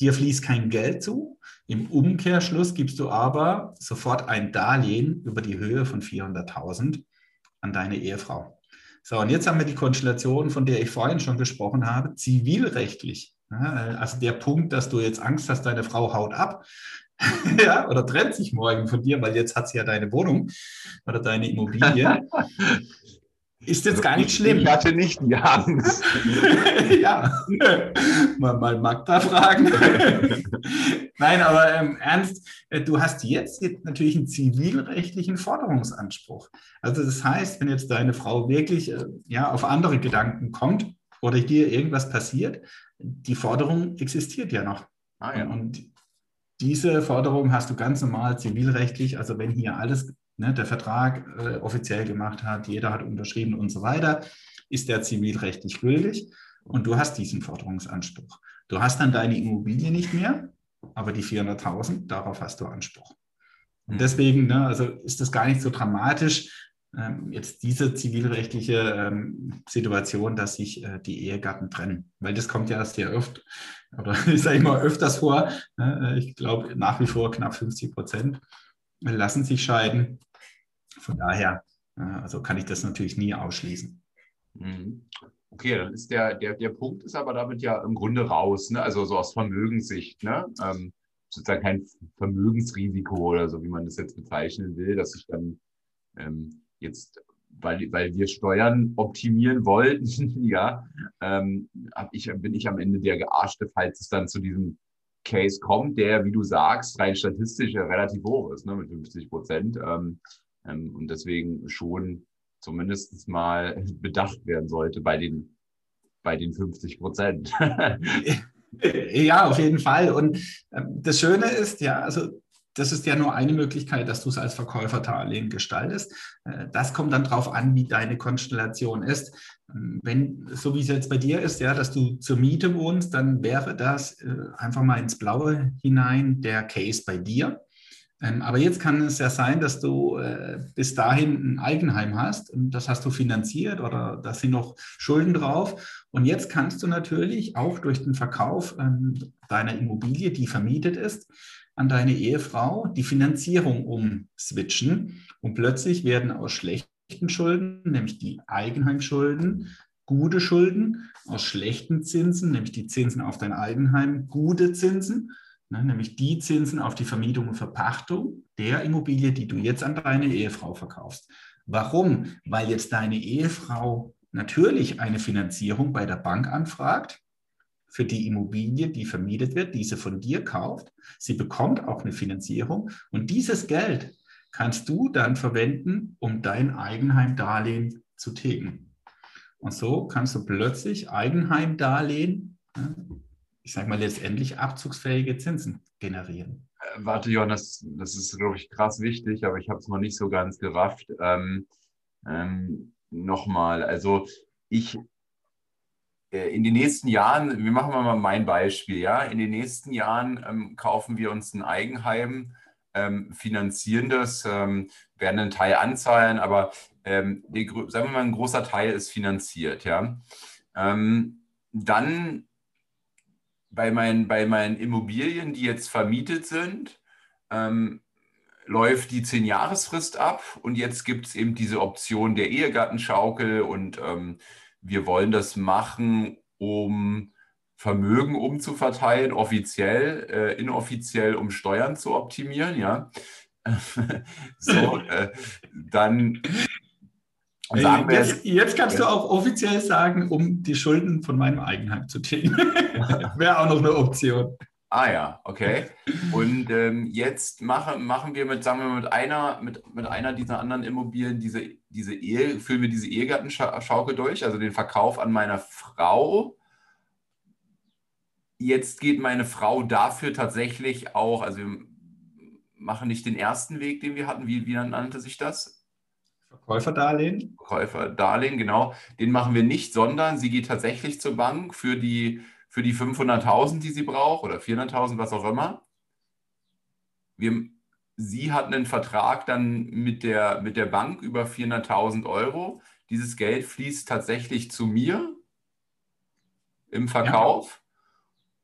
Dir fließt kein Geld zu. Im Umkehrschluss gibst du aber sofort ein Darlehen über die Höhe von 400.000 an deine Ehefrau. So, und jetzt haben wir die Konstellation, von der ich vorhin schon gesprochen habe, zivilrechtlich. Also der Punkt, dass du jetzt Angst hast, deine Frau haut ab ja, oder trennt sich morgen von dir, weil jetzt hat sie ja deine Wohnung oder deine Immobilie. Ist jetzt gar nicht schlimm. Ich hatte nicht die Angst. ja, mal, mal Magda fragen. Nein, aber ähm, ernst, äh, du hast jetzt, jetzt natürlich einen zivilrechtlichen Forderungsanspruch. Also das heißt, wenn jetzt deine Frau wirklich äh, ja, auf andere Gedanken kommt oder hier irgendwas passiert, die Forderung existiert ja noch. Ah, ja. Und diese Forderung hast du ganz normal zivilrechtlich, also wenn hier alles ne, der Vertrag äh, offiziell gemacht hat, jeder hat unterschrieben und so weiter, ist der zivilrechtlich gültig und du hast diesen Forderungsanspruch. Du hast dann deine Immobilie nicht mehr, aber die 400.000, darauf hast du Anspruch. Und deswegen ne, also ist das gar nicht so dramatisch, jetzt diese zivilrechtliche ähm, Situation, dass sich äh, die Ehegatten trennen. Weil das kommt ja sehr oft, oder ich sage immer öfters vor. Ne, äh, ich glaube nach wie vor knapp 50 Prozent lassen sich scheiden. Von daher, äh, also kann ich das natürlich nie ausschließen. Mhm. Okay, dann ist der, der, der Punkt ist aber damit ja im Grunde raus, ne? also so aus Vermögenssicht, ne? Ähm, sozusagen kein Vermögensrisiko oder so, wie man das jetzt bezeichnen will, dass ich dann ähm, jetzt, weil, weil wir Steuern optimieren wollten, ja, ähm, ich, bin ich am Ende der Gearschte, falls es dann zu diesem Case kommt, der, wie du sagst, rein statistisch relativ hoch ist, ne, mit 50 Prozent. Ähm, ähm, und deswegen schon zumindest mal bedacht werden sollte bei den, bei den 50 Prozent. ja, auf jeden Fall. Und ähm, das Schöne ist, ja, also das ist ja nur eine Möglichkeit, dass du es als Verkäuferdarlehen gestaltest. Äh, das kommt dann darauf an, wie deine Konstellation ist. Ähm, wenn, so wie es jetzt bei dir ist, ja, dass du zur Miete wohnst, dann wäre das äh, einfach mal ins Blaue hinein der Case bei dir. Ähm, aber jetzt kann es ja sein, dass du äh, bis dahin ein Eigenheim hast und das hast du finanziert oder da sind noch Schulden drauf. Und jetzt kannst du natürlich auch durch den Verkauf ähm, deiner Immobilie, die vermietet ist, an deine Ehefrau die Finanzierung umswitchen. Und plötzlich werden aus schlechten Schulden, nämlich die Eigenheimschulden, gute Schulden, aus schlechten Zinsen, nämlich die Zinsen auf dein Eigenheim, gute Zinsen ne, nämlich die Zinsen auf die Vermietung und Verpachtung der Immobilie, die du jetzt an deine Ehefrau verkaufst. Warum? Weil jetzt deine Ehefrau natürlich eine Finanzierung bei der Bank anfragt für die Immobilie, die vermietet wird, diese von dir kauft. Sie bekommt auch eine Finanzierung und dieses Geld kannst du dann verwenden, um dein Eigenheimdarlehen zu tilgen. Und so kannst du plötzlich Eigenheimdarlehen ich sage mal, letztendlich abzugsfähige Zinsen generieren. Äh, warte, Jonas, das ist, glaube ich, krass wichtig, aber ich habe es noch nicht so ganz gerafft. Ähm, ähm, Nochmal, also ich in den nächsten Jahren, wir machen mal mein Beispiel, ja, in den nächsten Jahren ähm, kaufen wir uns ein Eigenheim, ähm, finanzieren das, ähm, werden einen Teil anzahlen, aber ähm, die, sagen wir mal, ein großer Teil ist finanziert, ja. Ähm, dann bei meinen, bei meinen Immobilien, die jetzt vermietet sind, ähm, läuft die 10-Jahresfrist ab und jetzt gibt es eben diese Option der Ehegattenschaukel und ähm, wir wollen das machen, um Vermögen umzuverteilen, offiziell, äh, inoffiziell, um Steuern zu optimieren, ja. so, äh, dann Sagen wir jetzt, jetzt kannst du auch offiziell sagen, um die Schulden von meinem Eigenheim zu tilgen. Wäre auch noch eine Option. Ah ja, okay. Und ähm, jetzt machen, machen wir mit, sagen wir mit einer, mit, mit einer dieser anderen Immobilien diese, diese Ehe, führen wir diese Ehegattenschaukel durch, also den Verkauf an meiner Frau. jetzt geht meine Frau dafür tatsächlich auch, also wir machen nicht den ersten Weg, den wir hatten. Wie, wie nannte sich das? Verkäuferdarlehen. Verkäuferdarlehen, genau. Den machen wir nicht, sondern sie geht tatsächlich zur Bank für die, für die 500.000, die sie braucht oder 400.000, was auch immer. Wir, sie hat einen Vertrag dann mit der, mit der Bank über 400.000 Euro. Dieses Geld fließt tatsächlich zu mir im Verkauf. Ja.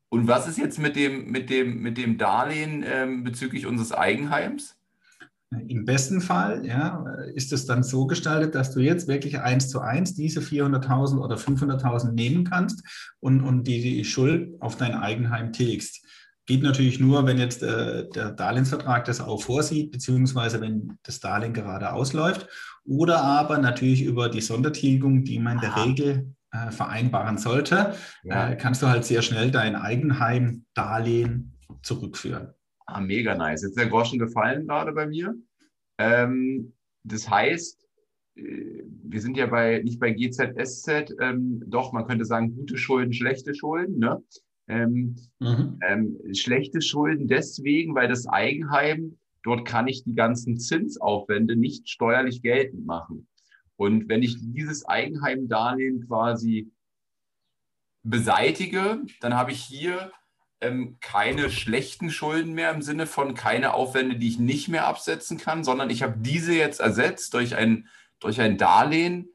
Und was ist jetzt mit dem, mit dem, mit dem Darlehen ähm, bezüglich unseres Eigenheims? Im besten Fall ja, ist es dann so gestaltet, dass du jetzt wirklich eins zu eins diese 400.000 oder 500.000 nehmen kannst und, und die, die Schuld auf dein Eigenheim tilgst. Geht natürlich nur, wenn jetzt äh, der Darlehensvertrag das auch vorsieht, beziehungsweise wenn das Darlehen gerade ausläuft. Oder aber natürlich über die Sondertilgung, die man in der Regel äh, vereinbaren sollte, ja. äh, kannst du halt sehr schnell dein Eigenheim-Darlehen zurückführen. Ah, mega nice. Jetzt ist der Groschen gefallen gerade bei mir. Ähm, das heißt, äh, wir sind ja bei nicht bei GZSZ, ähm, doch, man könnte sagen, gute Schulden, schlechte Schulden. Ne? Ähm, mhm. ähm, schlechte Schulden deswegen, weil das Eigenheim, dort kann ich die ganzen Zinsaufwände nicht steuerlich geltend machen. Und wenn ich dieses Eigenheimdarlehen quasi beseitige, dann habe ich hier ähm, keine schlechten Schulden mehr im Sinne von keine Aufwände, die ich nicht mehr absetzen kann, sondern ich habe diese jetzt ersetzt durch ein, durch ein Darlehen,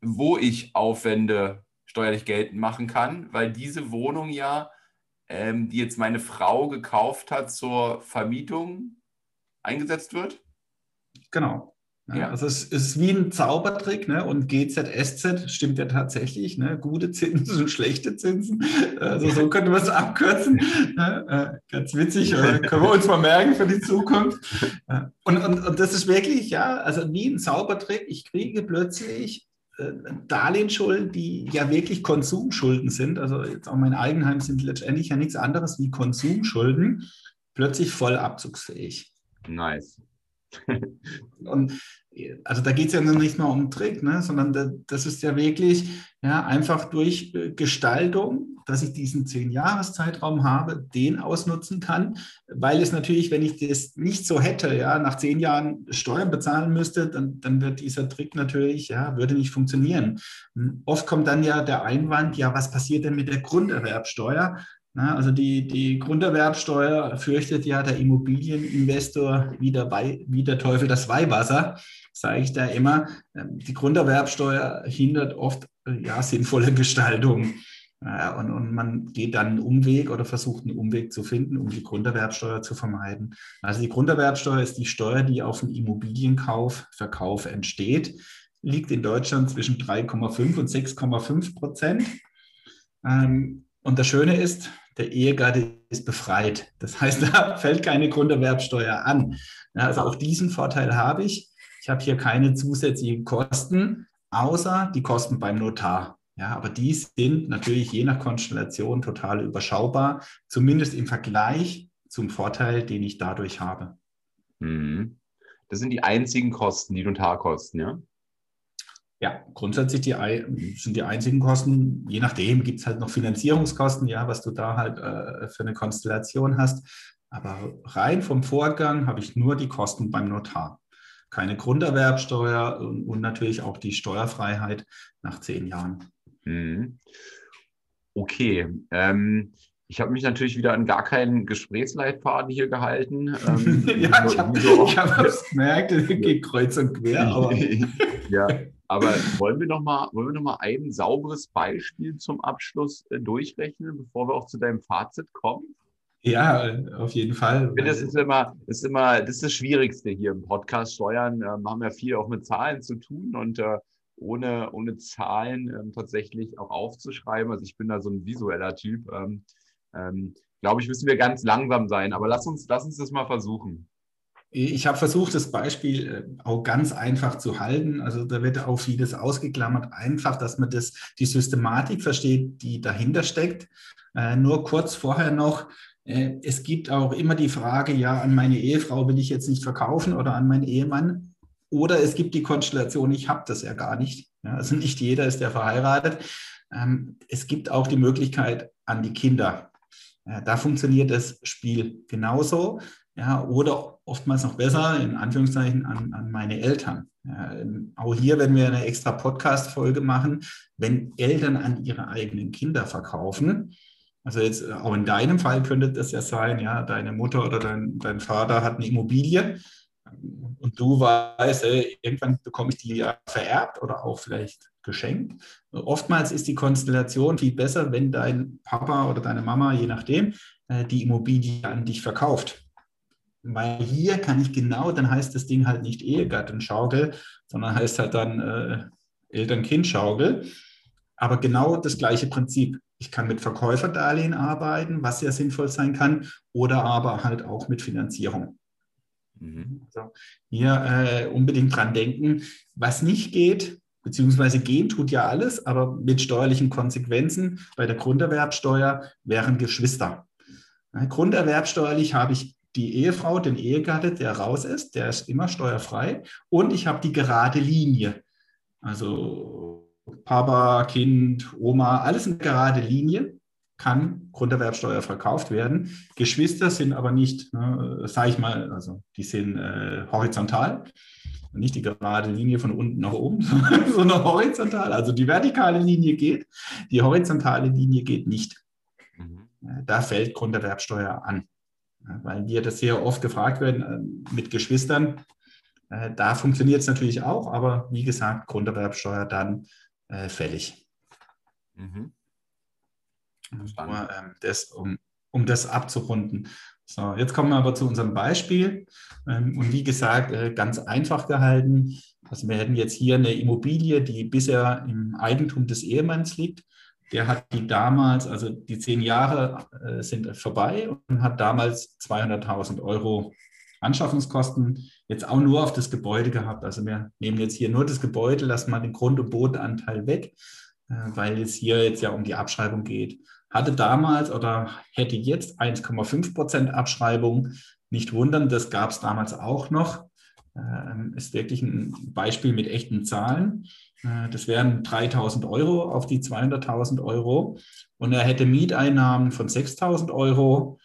wo ich Aufwände steuerlich geltend machen kann, weil diese Wohnung ja, ähm, die jetzt meine Frau gekauft hat zur Vermietung, eingesetzt wird. Genau. Ja. Also es ist wie ein Zaubertrick ne? und GZSZ stimmt ja tatsächlich, ne? gute Zinsen und schlechte Zinsen. Also so könnte man es abkürzen. Ne? Äh, ganz witzig, können wir uns mal merken für die Zukunft. Und, und, und das ist wirklich, ja, also wie ein Zaubertrick. Ich kriege plötzlich äh, Darlehensschulden, die ja wirklich Konsumschulden sind. Also jetzt auch mein Eigenheim sind letztendlich ja nichts anderes wie Konsumschulden, plötzlich voll abzugsfähig. Nice. Und also da geht es ja nicht nur um Trick, ne, sondern das ist ja wirklich ja, einfach durch äh, Gestaltung, dass ich diesen zehn Jahreszeitraum habe, den ausnutzen kann, weil es natürlich, wenn ich das nicht so hätte, ja, nach zehn Jahren Steuern bezahlen müsste, dann, dann wird dieser Trick natürlich, ja, würde nicht funktionieren. Hm, oft kommt dann ja der Einwand, ja, was passiert denn mit der Grunderwerbsteuer? Na, also die, die Grunderwerbsteuer fürchtet ja der Immobilieninvestor wie der, wie der Teufel das Weihwasser, sage ich da immer. Ähm, die Grunderwerbsteuer hindert oft ja, sinnvolle Gestaltung. Und, und man geht dann einen Umweg oder versucht einen Umweg zu finden, um die Grunderwerbsteuer zu vermeiden. Also die Grunderwerbsteuer ist die Steuer, die auf den Immobilienkauf, Verkauf entsteht, liegt in Deutschland zwischen 3,5 und 6,5 Prozent. Ähm, und das Schöne ist, der Ehegatte ist befreit. Das heißt, da fällt keine Grunderwerbsteuer an. Also auch diesen Vorteil habe ich. Ich habe hier keine zusätzlichen Kosten, außer die Kosten beim Notar. Ja, aber die sind natürlich je nach Konstellation total überschaubar, zumindest im Vergleich zum Vorteil, den ich dadurch habe. Mhm. Das sind die einzigen Kosten, die Notarkosten, ja? Ja, grundsätzlich die, sind die einzigen Kosten. Je nachdem gibt es halt noch Finanzierungskosten, ja, was du da halt äh, für eine Konstellation hast. Aber rein vom Vorgang habe ich nur die Kosten beim Notar. Keine Grunderwerbsteuer und, und natürlich auch die Steuerfreiheit nach zehn Jahren. Mhm. Okay. Ähm, ich habe mich natürlich wieder an gar keinen Gesprächsleitfaden hier gehalten. Ähm, ja, ich habe hab gemerkt, es geht kreuz und quer. Aber ja, aber wollen wir noch mal, wollen wir noch mal ein sauberes Beispiel zum Abschluss äh, durchrechnen, bevor wir auch zu deinem Fazit kommen? Ja, auf jeden Fall. Ich finde, das ist immer, das ist immer, das ist das Schwierigste hier im Podcast. Steuern äh, haben ja viel auch mit Zahlen zu tun und äh, ohne, ohne Zahlen ähm, tatsächlich auch aufzuschreiben. Also ich bin da so ein visueller Typ. Ähm, ähm, Glaube ich, müssen wir ganz langsam sein. Aber lass uns, lass uns das mal versuchen. Ich habe versucht, das Beispiel äh, auch ganz einfach zu halten. Also da wird auch vieles ausgeklammert. Einfach, dass man das, die Systematik versteht, die dahinter steckt. Äh, nur kurz vorher noch, äh, es gibt auch immer die Frage, ja, an meine Ehefrau will ich jetzt nicht verkaufen oder an meinen Ehemann. Oder es gibt die Konstellation, ich habe das ja gar nicht. Ja, also nicht jeder ist ja verheiratet. Ähm, es gibt auch die Möglichkeit an die Kinder. Da funktioniert das Spiel genauso. Ja, oder oftmals noch besser, in Anführungszeichen, an, an meine Eltern. Ja, auch hier werden wir eine extra Podcast-Folge machen, wenn Eltern an ihre eigenen Kinder verkaufen. Also jetzt auch in deinem Fall könnte das ja sein, ja, deine Mutter oder dein, dein Vater hat eine Immobilie und du weißt, ey, irgendwann bekomme ich die ja vererbt oder auch vielleicht geschenkt. Oftmals ist die Konstellation viel besser, wenn dein Papa oder deine Mama, je nachdem, äh, die Immobilie an dich verkauft. Weil hier kann ich genau, dann heißt das Ding halt nicht Ehegattenschaukel, sondern heißt halt dann äh, Eltern-Kind-Schaukel. Aber genau das gleiche Prinzip. Ich kann mit Verkäuferdarlehen arbeiten, was sehr sinnvoll sein kann, oder aber halt auch mit Finanzierung. Mhm. Also hier äh, unbedingt dran denken, was nicht geht, beziehungsweise gehen tut ja alles, aber mit steuerlichen Konsequenzen bei der Grunderwerbsteuer wären Geschwister. Grunderwerbsteuerlich habe ich die Ehefrau, den Ehegatte, der raus ist, der ist immer steuerfrei. Und ich habe die gerade Linie. Also Papa, Kind, Oma, alles in gerade Linie kann Grunderwerbsteuer verkauft werden. Geschwister sind aber nicht, ne, sage ich mal, also die sind äh, horizontal. Nicht die gerade Linie von unten nach oben, sondern horizontal. Also die vertikale Linie geht, die horizontale Linie geht nicht. Mhm. Da fällt Grunderwerbsteuer an weil wir das sehr oft gefragt werden äh, mit Geschwistern. Äh, da funktioniert es natürlich auch, aber wie gesagt, Grunderwerbsteuer dann äh, fällig. Mhm. Nur, ähm, das, um, um das abzurunden. So, jetzt kommen wir aber zu unserem Beispiel. Ähm, und wie gesagt, ganz einfach gehalten. Also wir hätten jetzt hier eine Immobilie, die bisher im Eigentum des Ehemanns liegt der hat die damals, also die zehn Jahre äh, sind vorbei und hat damals 200.000 Euro Anschaffungskosten jetzt auch nur auf das Gebäude gehabt. Also wir nehmen jetzt hier nur das Gebäude, lassen mal den Grund- und Bodenanteil weg, äh, weil es hier jetzt ja um die Abschreibung geht. Hatte damals oder hätte jetzt 1,5 Prozent Abschreibung. Nicht wundern, das gab es damals auch noch. Äh, ist wirklich ein Beispiel mit echten Zahlen. Äh, das wären 3000 Euro auf die 200.000 Euro. Und er hätte Mieteinnahmen von 6000 Euro,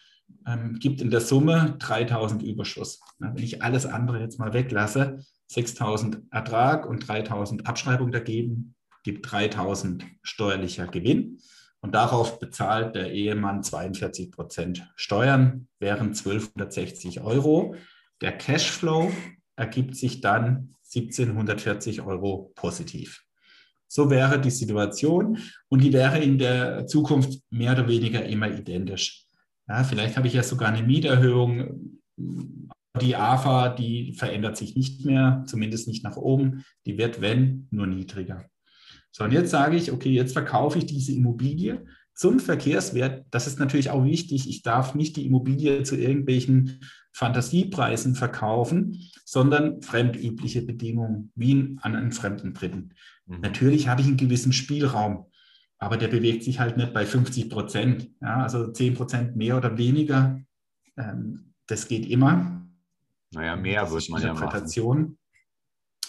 ähm, gibt in der Summe 3000 Überschuss. Wenn ich alles andere jetzt mal weglasse, 6000 Ertrag und 3000 Abschreibung dagegen, gibt 3000 steuerlicher Gewinn. Und darauf bezahlt der Ehemann 42 Prozent Steuern, wären 1260 Euro. Der Cashflow ergibt sich dann 1740 Euro positiv. So wäre die Situation und die wäre in der Zukunft mehr oder weniger immer identisch. Ja, vielleicht habe ich ja sogar eine Mieterhöhung. Die AFA, die verändert sich nicht mehr, zumindest nicht nach oben. Die wird, wenn, nur niedriger. So, und jetzt sage ich, okay, jetzt verkaufe ich diese Immobilie zum Verkehrswert. Das ist natürlich auch wichtig. Ich darf nicht die Immobilie zu irgendwelchen Fantasiepreisen verkaufen, sondern fremdübliche Bedingungen, wie an einen fremden Dritten. Mhm. Natürlich habe ich einen gewissen Spielraum, aber der bewegt sich halt nicht bei 50 Prozent. Ja, also 10 Prozent mehr oder weniger, ähm, das geht immer. Naja, mehr wird man ja machen.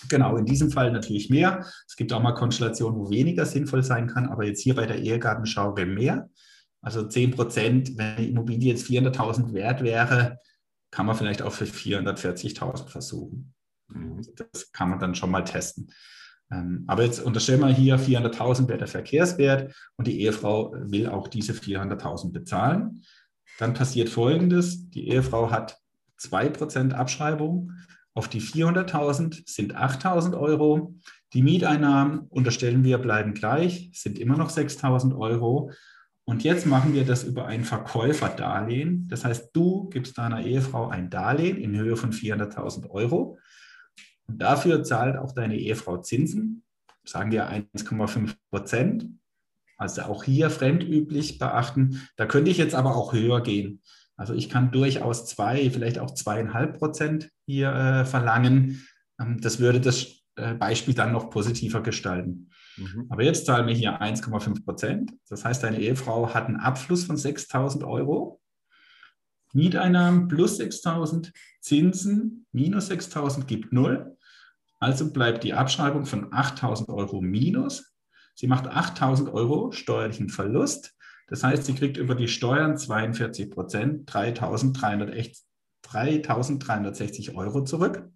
Genau, in diesem Fall natürlich mehr. Es gibt auch mal Konstellationen, wo weniger sinnvoll sein kann, aber jetzt hier bei der Ehegartenschau wäre mehr. Also 10 Prozent, wenn die Immobilie jetzt 400.000 wert wäre, kann man vielleicht auch für 440.000 versuchen. Mhm. Das kann man dann schon mal testen. Ähm, aber jetzt unterstellen wir hier 400.000 wäre der Verkehrswert und die Ehefrau will auch diese 400.000 bezahlen. Dann passiert Folgendes. Die Ehefrau hat 2% Abschreibung. Auf die 400.000 sind 8.000 Euro. Die Mieteinnahmen, unterstellen wir, bleiben gleich, sind immer noch 6.000 Euro. Und jetzt machen wir das über ein Verkäuferdarlehen. Das heißt, du gibst deiner Ehefrau ein Darlehen in Höhe von 400.000 Euro. Und dafür zahlt auch deine Ehefrau Zinsen, sagen wir 1,5 Prozent. Also auch hier fremdüblich beachten. Da könnte ich jetzt aber auch höher gehen. Also ich kann durchaus zwei, vielleicht auch zweieinhalb Prozent hier äh, verlangen. Ähm, das würde das äh, Beispiel dann noch positiver gestalten. Mhm. Aber jetzt zahlen wir hier 1,5 Prozent. Das heißt, deine Ehefrau hat einen Abfluss von 6.000 Euro. Mieteinnahmen plus 6.000, Zinsen minus 6.000 gibt 0. Also bleibt die Abschreibung von 8.000 Euro minus. Sie macht 8000 Euro steuerlichen Verlust. Das heißt, sie kriegt über die Steuern 42 Prozent, 3360 Euro zurück.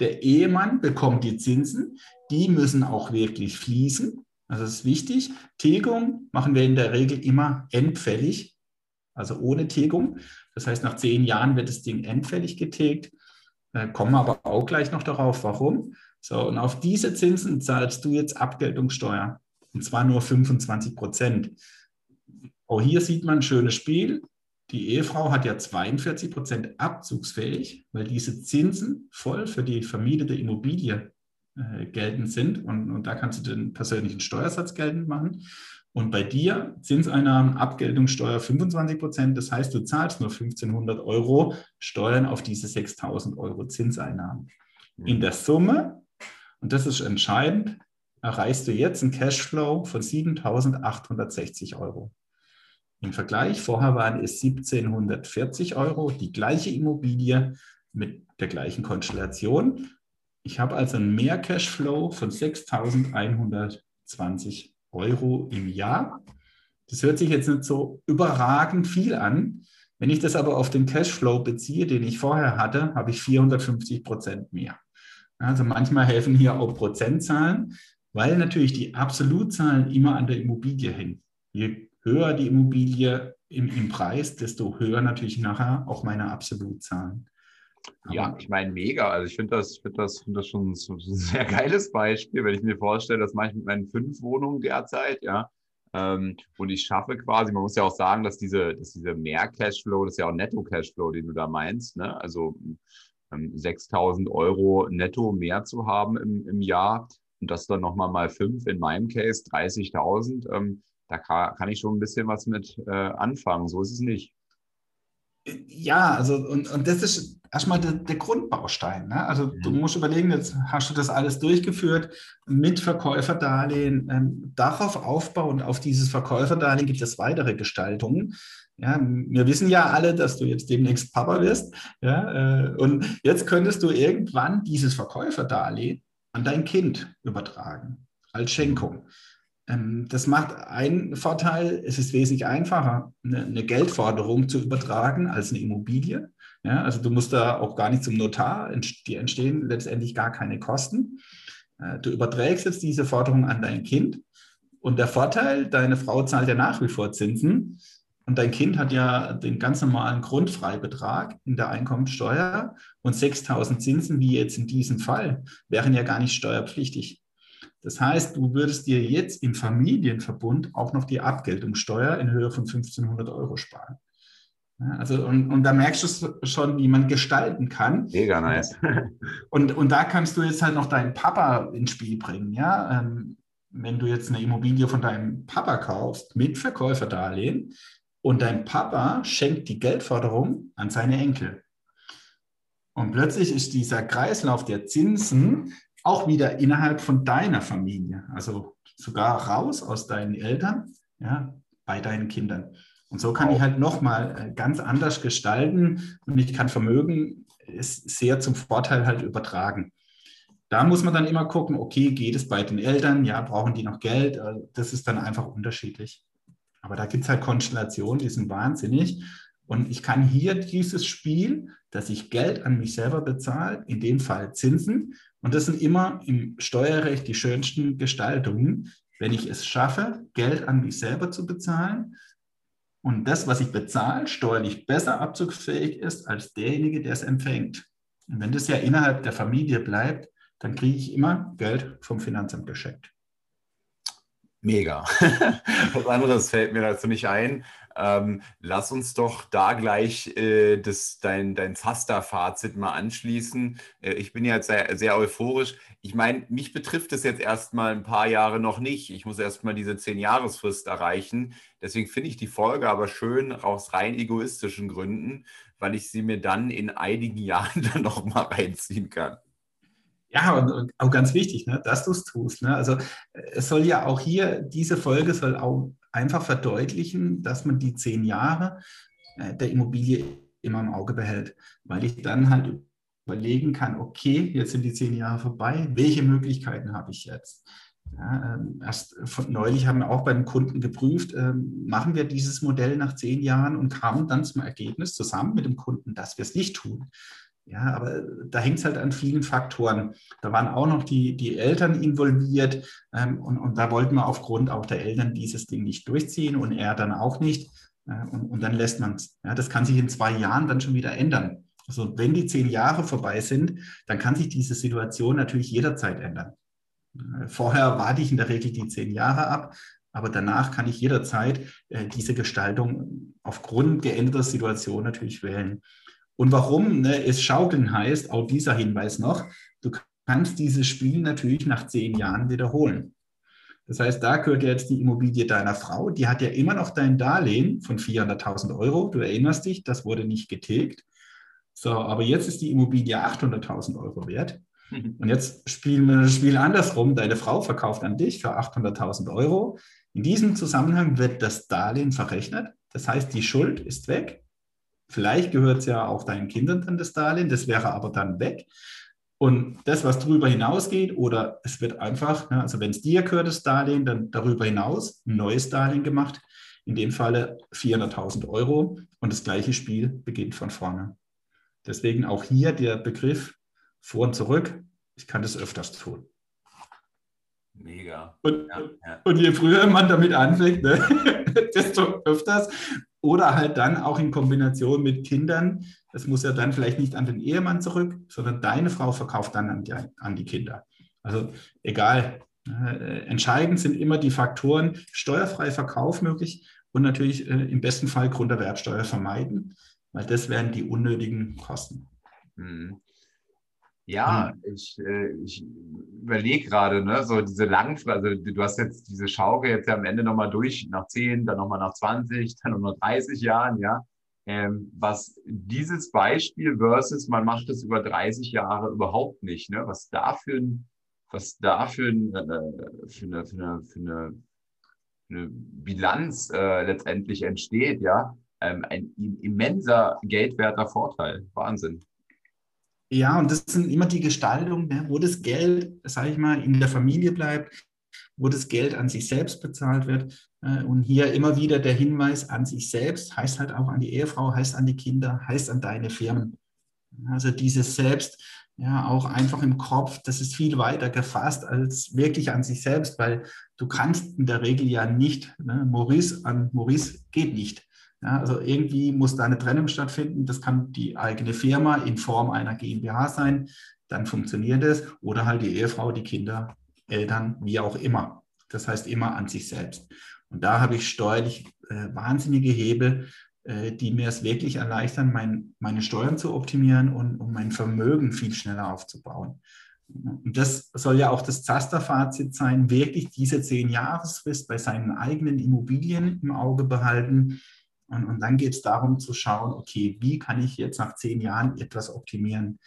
Der Ehemann bekommt die Zinsen, die müssen auch wirklich fließen. Also das ist wichtig. Tilgung machen wir in der Regel immer endfällig, also ohne Tilgung. Das heißt, nach zehn Jahren wird das Ding endfällig getilgt. Kommen aber auch gleich noch darauf, warum. So, und auf diese Zinsen zahlst du jetzt Abgeltungssteuer. Und zwar nur 25 Prozent. Auch hier sieht man ein schönes Spiel. Die Ehefrau hat ja 42 Prozent abzugsfähig, weil diese Zinsen voll für die vermietete Immobilie äh, geltend sind. Und, und da kannst du den persönlichen Steuersatz geltend machen. Und bei dir Zinseinnahmen, Abgeltungssteuer 25 Prozent. Das heißt, du zahlst nur 1500 Euro Steuern auf diese 6000 Euro Zinseinnahmen. In mhm. der Summe, und das ist entscheidend, erreichst du jetzt einen Cashflow von 7860 Euro. Im Vergleich, vorher waren es 1740 Euro, die gleiche Immobilie mit der gleichen Konstellation. Ich habe also einen Mehr-Cashflow von 6120 Euro im Jahr. Das hört sich jetzt nicht so überragend viel an. Wenn ich das aber auf den Cashflow beziehe, den ich vorher hatte, habe ich 450 Prozent mehr. Also manchmal helfen hier auch Prozentzahlen, weil natürlich die Absolutzahlen immer an der Immobilie hängen. Je höher die Immobilie im, im Preis, desto höher natürlich nachher auch meine Absolutzahlen. Aber ja, ich meine, mega. Also ich finde das, find das, find das schon so ein sehr geiles Beispiel, wenn ich mir vorstelle, das mache ich mit meinen fünf Wohnungen derzeit, ja. Ähm, und ich schaffe quasi, man muss ja auch sagen, dass diese, dass diese Mehr-Cashflow, das ist ja auch Netto-Cashflow, den du da meinst, ne? Also ähm, 6000 Euro netto mehr zu haben im, im Jahr und das dann nochmal mal fünf, in meinem Case 30.000. Da kann, kann ich schon ein bisschen was mit äh, anfangen. So ist es nicht. Ja, also und, und das ist erstmal der, der Grundbaustein. Ne? Also mhm. du musst überlegen, jetzt hast du das alles durchgeführt mit Verkäuferdarlehen. Ähm, darauf aufbauen, auf dieses Verkäuferdarlehen gibt es weitere Gestaltungen. Ja, wir wissen ja alle, dass du jetzt demnächst Papa wirst. Ja, äh, und jetzt könntest du irgendwann dieses Verkäuferdarlehen an dein Kind übertragen als Schenkung. Ähm, das macht einen Vorteil, es ist wesentlich einfacher, eine, Geldforderung zu übertragen als eine Immobilie. Ja, also du musst da auch gar nicht zum Notar, die entstehen letztendlich gar keine Kosten. Äh, du überträgst jetzt diese Forderung an dein Kind und der Vorteil, deine Frau zahlt ja nach wie vor Zinsen und dein Kind hat ja den ganz normalen Grundfreibetrag in der Einkommensteuer und 6000 Zinsen, wie jetzt in diesem Fall, wären ja gar nicht steuerpflichtig. Das heißt, du würdest dir jetzt im Familienverbund auch noch die Abgeltungssteuer in Höhe von 1500 Euro sparen. Also, und, und da merkst du schon, wie man gestalten kann. Mega nice. Und, und da kannst du jetzt halt noch deinen Papa ins Spiel bringen. Ja? Ähm, wenn du jetzt eine Immobilie von deinem Papa kaufst mit Verkäuferdarlehen und dein Papa schenkt die Geldforderung an seine Enkel. Und plötzlich ist dieser Kreislauf der Zinsen auch wieder innerhalb von deiner Familie, also sogar raus aus deinen Eltern, ja, bei deinen Kindern. Und so kann ich halt nochmal äh, ganz anders gestalten und ich kann Vermögen sehr zum Vorteil halt übertragen. Da muss man dann immer gucken, okay, geht es bei den Eltern? Ja, brauchen die noch Geld? Äh, das ist dann einfach unterschiedlich. Aber da gibt es halt Konstellationen, die sind wahnsinnig. Und ich kann hier dieses Spiel, dass ich Geld an mich selber bezahle, in dem Fall Zinsen, und das sind immer im Steuerrecht die schönsten Gestaltungen, wenn ich es schaffe, Geld an mich selber zu bezahlen und das, was ich bezahle, steuerlich besser abzugsfähig ist als derjenige, der es empfängt. Und wenn das ja innerhalb der Familie bleibt, dann kriege ich immer Geld vom Finanzamt geschenkt. Mega. Was anderes fällt mir dazu nicht ein. Ähm, lass uns doch da gleich äh, das, dein, dein Zaster-Fazit mal anschließen. Äh, ich bin jetzt sehr, sehr euphorisch. Ich meine, mich betrifft es jetzt erstmal ein paar Jahre noch nicht. Ich muss erstmal diese zehn-Jahresfrist erreichen. Deswegen finde ich die Folge aber schön aus rein egoistischen Gründen, weil ich sie mir dann in einigen Jahren dann noch mal reinziehen kann. Ja, und auch ganz wichtig, ne, dass du es tust. Ne? Also es soll ja auch hier, diese Folge soll auch einfach verdeutlichen, dass man die zehn Jahre äh, der Immobilie immer im Auge behält, weil ich dann halt überlegen kann, okay, jetzt sind die zehn Jahre vorbei, welche Möglichkeiten habe ich jetzt? Ja, ähm, erst von neulich haben wir auch beim Kunden geprüft, ähm, machen wir dieses Modell nach zehn Jahren und kamen dann zum Ergebnis zusammen mit dem Kunden, dass wir es nicht tun. Ja, aber da hängt es halt an vielen Faktoren. Da waren auch noch die, die Eltern involviert ähm, und, und da wollten wir aufgrund auch der Eltern dieses Ding nicht durchziehen und er dann auch nicht. Äh, und, und dann lässt man es. Ja, das kann sich in zwei Jahren dann schon wieder ändern. Also wenn die zehn Jahre vorbei sind, dann kann sich diese Situation natürlich jederzeit ändern. Äh, vorher warte ich in der Regel die zehn Jahre ab, aber danach kann ich jederzeit äh, diese Gestaltung aufgrund geänderter Situation natürlich wählen. Und warum ne, es Schaukeln heißt, auch dieser Hinweis noch, du kannst dieses Spiel natürlich nach zehn Jahren wiederholen. Das heißt, da gehört jetzt die Immobilie deiner Frau, die hat ja immer noch dein Darlehen von 400.000 Euro. Du erinnerst dich, das wurde nicht getilgt. So, aber jetzt ist die Immobilie 800.000 Euro wert. Und jetzt spielen wir das Spiel andersrum. Deine Frau verkauft an dich für 800.000 Euro. In diesem Zusammenhang wird das Darlehen verrechnet. Das heißt, die Schuld ist weg. Vielleicht gehört es ja auch deinen Kindern dann das Darlehen, das wäre aber dann weg. Und das, was darüber hinausgeht, oder es wird einfach, ne, also wenn es dir gehört, das Darlehen, dann darüber hinaus ein neues Darlehen gemacht, in dem Falle 400.000 Euro und das gleiche Spiel beginnt von vorne. Deswegen auch hier der Begriff vor und zurück. Ich kann das öfters tun. Mega. Und, ja, ja. und je früher man damit anfängt, ne, desto öfters. Oder halt dann auch in Kombination mit Kindern. Das muss ja dann vielleicht nicht an den Ehemann zurück, sondern deine Frau verkauft dann an die, an die Kinder. Also egal. Äh, entscheidend sind immer die Faktoren steuerfrei Verkauf möglich und natürlich äh, im besten Fall Grund der Wertsteuer vermeiden, weil das wären die unnötigen Kosten. Mhm. Ja, mhm. ich, äh, ich überlege gerade, ne, so diese Langfrist, also du hast jetzt diese Schaukel jetzt ja am Ende nochmal durch, nach 10, dann nochmal nach 20, dann nochmal 30 Jahren, ja. Ähm, was dieses Beispiel versus man macht es über 30 Jahre überhaupt nicht, ne? Was da für ein, was da für, ein, äh, für, eine, für, eine, für eine, eine Bilanz äh, letztendlich entsteht, ja. Ähm, ein immenser geldwerter Vorteil. Wahnsinn. Ja, und das sind immer die Gestaltungen, ne, wo das Geld, sage ich mal, in der Familie bleibt, wo das Geld an sich selbst bezahlt wird. Äh, und hier immer wieder der Hinweis an sich selbst, heißt halt auch an die Ehefrau, heißt an die Kinder, heißt an deine Firmen. Also dieses Selbst, ja, auch einfach im Kopf, das ist viel weiter gefasst als wirklich an sich selbst, weil du kannst in der Regel ja nicht, ne, Maurice an Maurice geht nicht. Ja, also irgendwie muss da eine Trennung stattfinden. Das kann die eigene Firma in Form einer GmbH sein. Dann funktioniert es. Oder halt die Ehefrau, die Kinder, Eltern, wie auch immer. Das heißt immer an sich selbst. Und da habe ich steuerlich äh, wahnsinnige Hebel, äh, die mir es wirklich erleichtern, mein, meine Steuern zu optimieren und um mein Vermögen viel schneller aufzubauen. Und das soll ja auch das Zaster-Fazit sein, wirklich diese zehn Jahresfrist bei seinen eigenen Immobilien im Auge behalten und, und dann geht es darum zu schauen, okay, wie kann ich jetzt nach zehn Jahren etwas optimieren?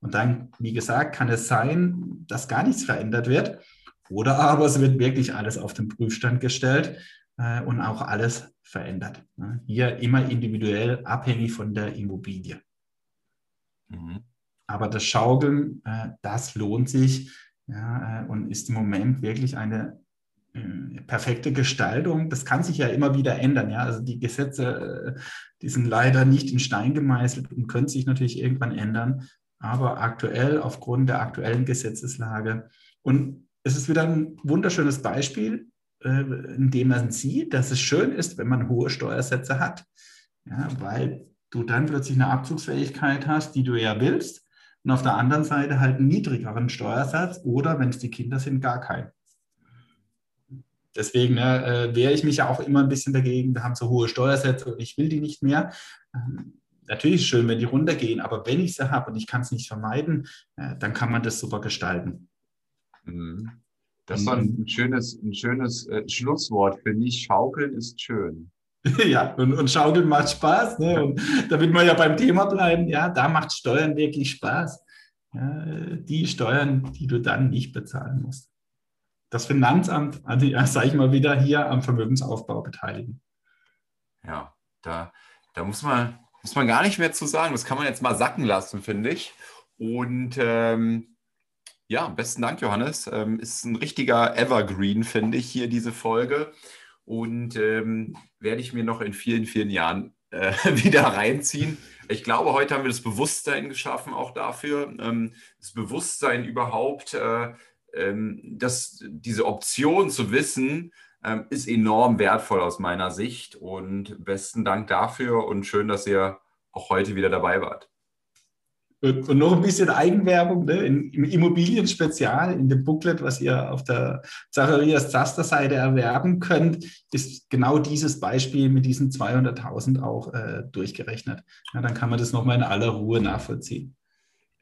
Und dann, wie gesagt, kann es sein, dass gar nichts verändert wird. Oder aber es wird wirklich alles auf den Prüfstand gestellt äh, und auch alles verändert. Ne? Hier immer individuell abhängig von der Immobilie. Mhm. Aber das Schaukeln, äh, das lohnt sich ja, äh, und ist im Moment wirklich eine perfekte Gestaltung, das kann sich ja immer wieder ändern. Ja? Also die Gesetze, äh, die sind leider nicht in Stein gemeißelt und können sich natürlich irgendwann ändern. Aber aktuell, aufgrund der aktuellen Gesetzeslage, und es ist wieder ein wunderschönes Beispiel, äh, in dem man sieht, dass es schön ist, wenn man hohe Steuersätze hat. Ja, weil du dann plötzlich eine Abzugsfähigkeit hast, die du ja willst. Und auf der anderen Seite halt einen niedrigeren Steuersatz oder, wenn es die Kinder sind, gar keinen. Deswegen ne, äh, wehre ich mich ja auch immer ein bisschen dagegen. Wir haben so hohe Steuersätze und ich will die nicht mehr. Ähm, natürlich ist es schön, wenn die runtergehen, aber wenn ich sie habe und ich kann es nicht vermeiden, äh, dann kann man das super gestalten. Mhm. Das ist so ein schönes, ein schönes äh, Schlusswort, finde ich. Schaukeln ist schön. ja, und, und Schaukeln macht Spaß. Ne? Und damit wir ja beim Thema bleiben, ja, da macht Steuern wirklich Spaß. Ja, die Steuern, die du dann nicht bezahlen musst das Finanzamt, also sage ich mal wieder, hier am Vermögensaufbau beteiligen. Ja, da, da muss, man, muss man gar nicht mehr zu sagen. Das kann man jetzt mal sacken lassen, finde ich. Und ähm, Ja, besten Dank, Johannes. Ähm, ist ein richtiger Evergreen, finde ich, hier diese Folge. Und ähm, werde ich mir noch in vielen, vielen Jahren äh, wieder reinziehen. Ich glaube, heute haben wir das Bewusstsein geschaffen, auch dafür. Ähm, das Bewusstsein überhaupt, äh, ähm, dass diese Option zu wissen, ähm, ist enorm wertvoll aus meiner Sicht. Und besten Dank dafür und schön, dass ihr auch heute wieder dabei wart. Und, noch ein bisschen Eigenwerbung ne? In, im Immobilien-Spezial, in dem Booklet, was ihr auf der Zacharias Zaster-Seite erwerben könnt, ist genau dieses Beispiel mit diesen 200.000 auch äh, durchgerechnet. Ja, dann kann man das nochmal in aller Ruhe nachvollziehen.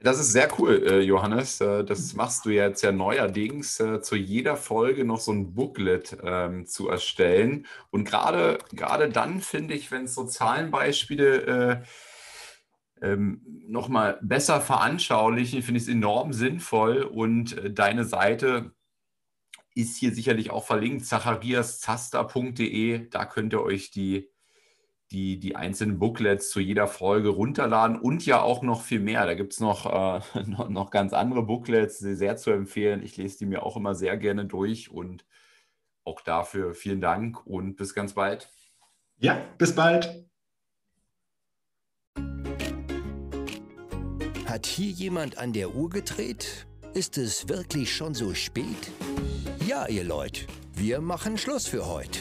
Das ist sehr cool, äh, Johannes. Äh, das machst du jetzt ja neuerdings, äh, zu jeder Folge noch so ein Booklet ähm, zu erstellen. Und gerade dann finde ich, wenn es so Zahlenbeispiele äh, ähm, nochmal besser veranschaulichen, finde ich es enorm sinnvoll. Und deine Seite ist hier sicherlich auch verlinkt, zachariaszaster.de. Da könnt ihr euch die, die, die einzelnen Booklets zu jeder Folge runterladen und ja auch noch viel mehr. Da gibt es noch, äh, noch, noch ganz andere Booklets, sehr zu empfehlen. Ich lese die mir auch immer sehr gerne durch und auch dafür vielen Dank und bis ganz bald. Ja, bis bald. Hat hier jemand an der Uhr gedreht? Ist es wirklich schon so spät? Ja, ihr Leute, wir machen Schluss für heute.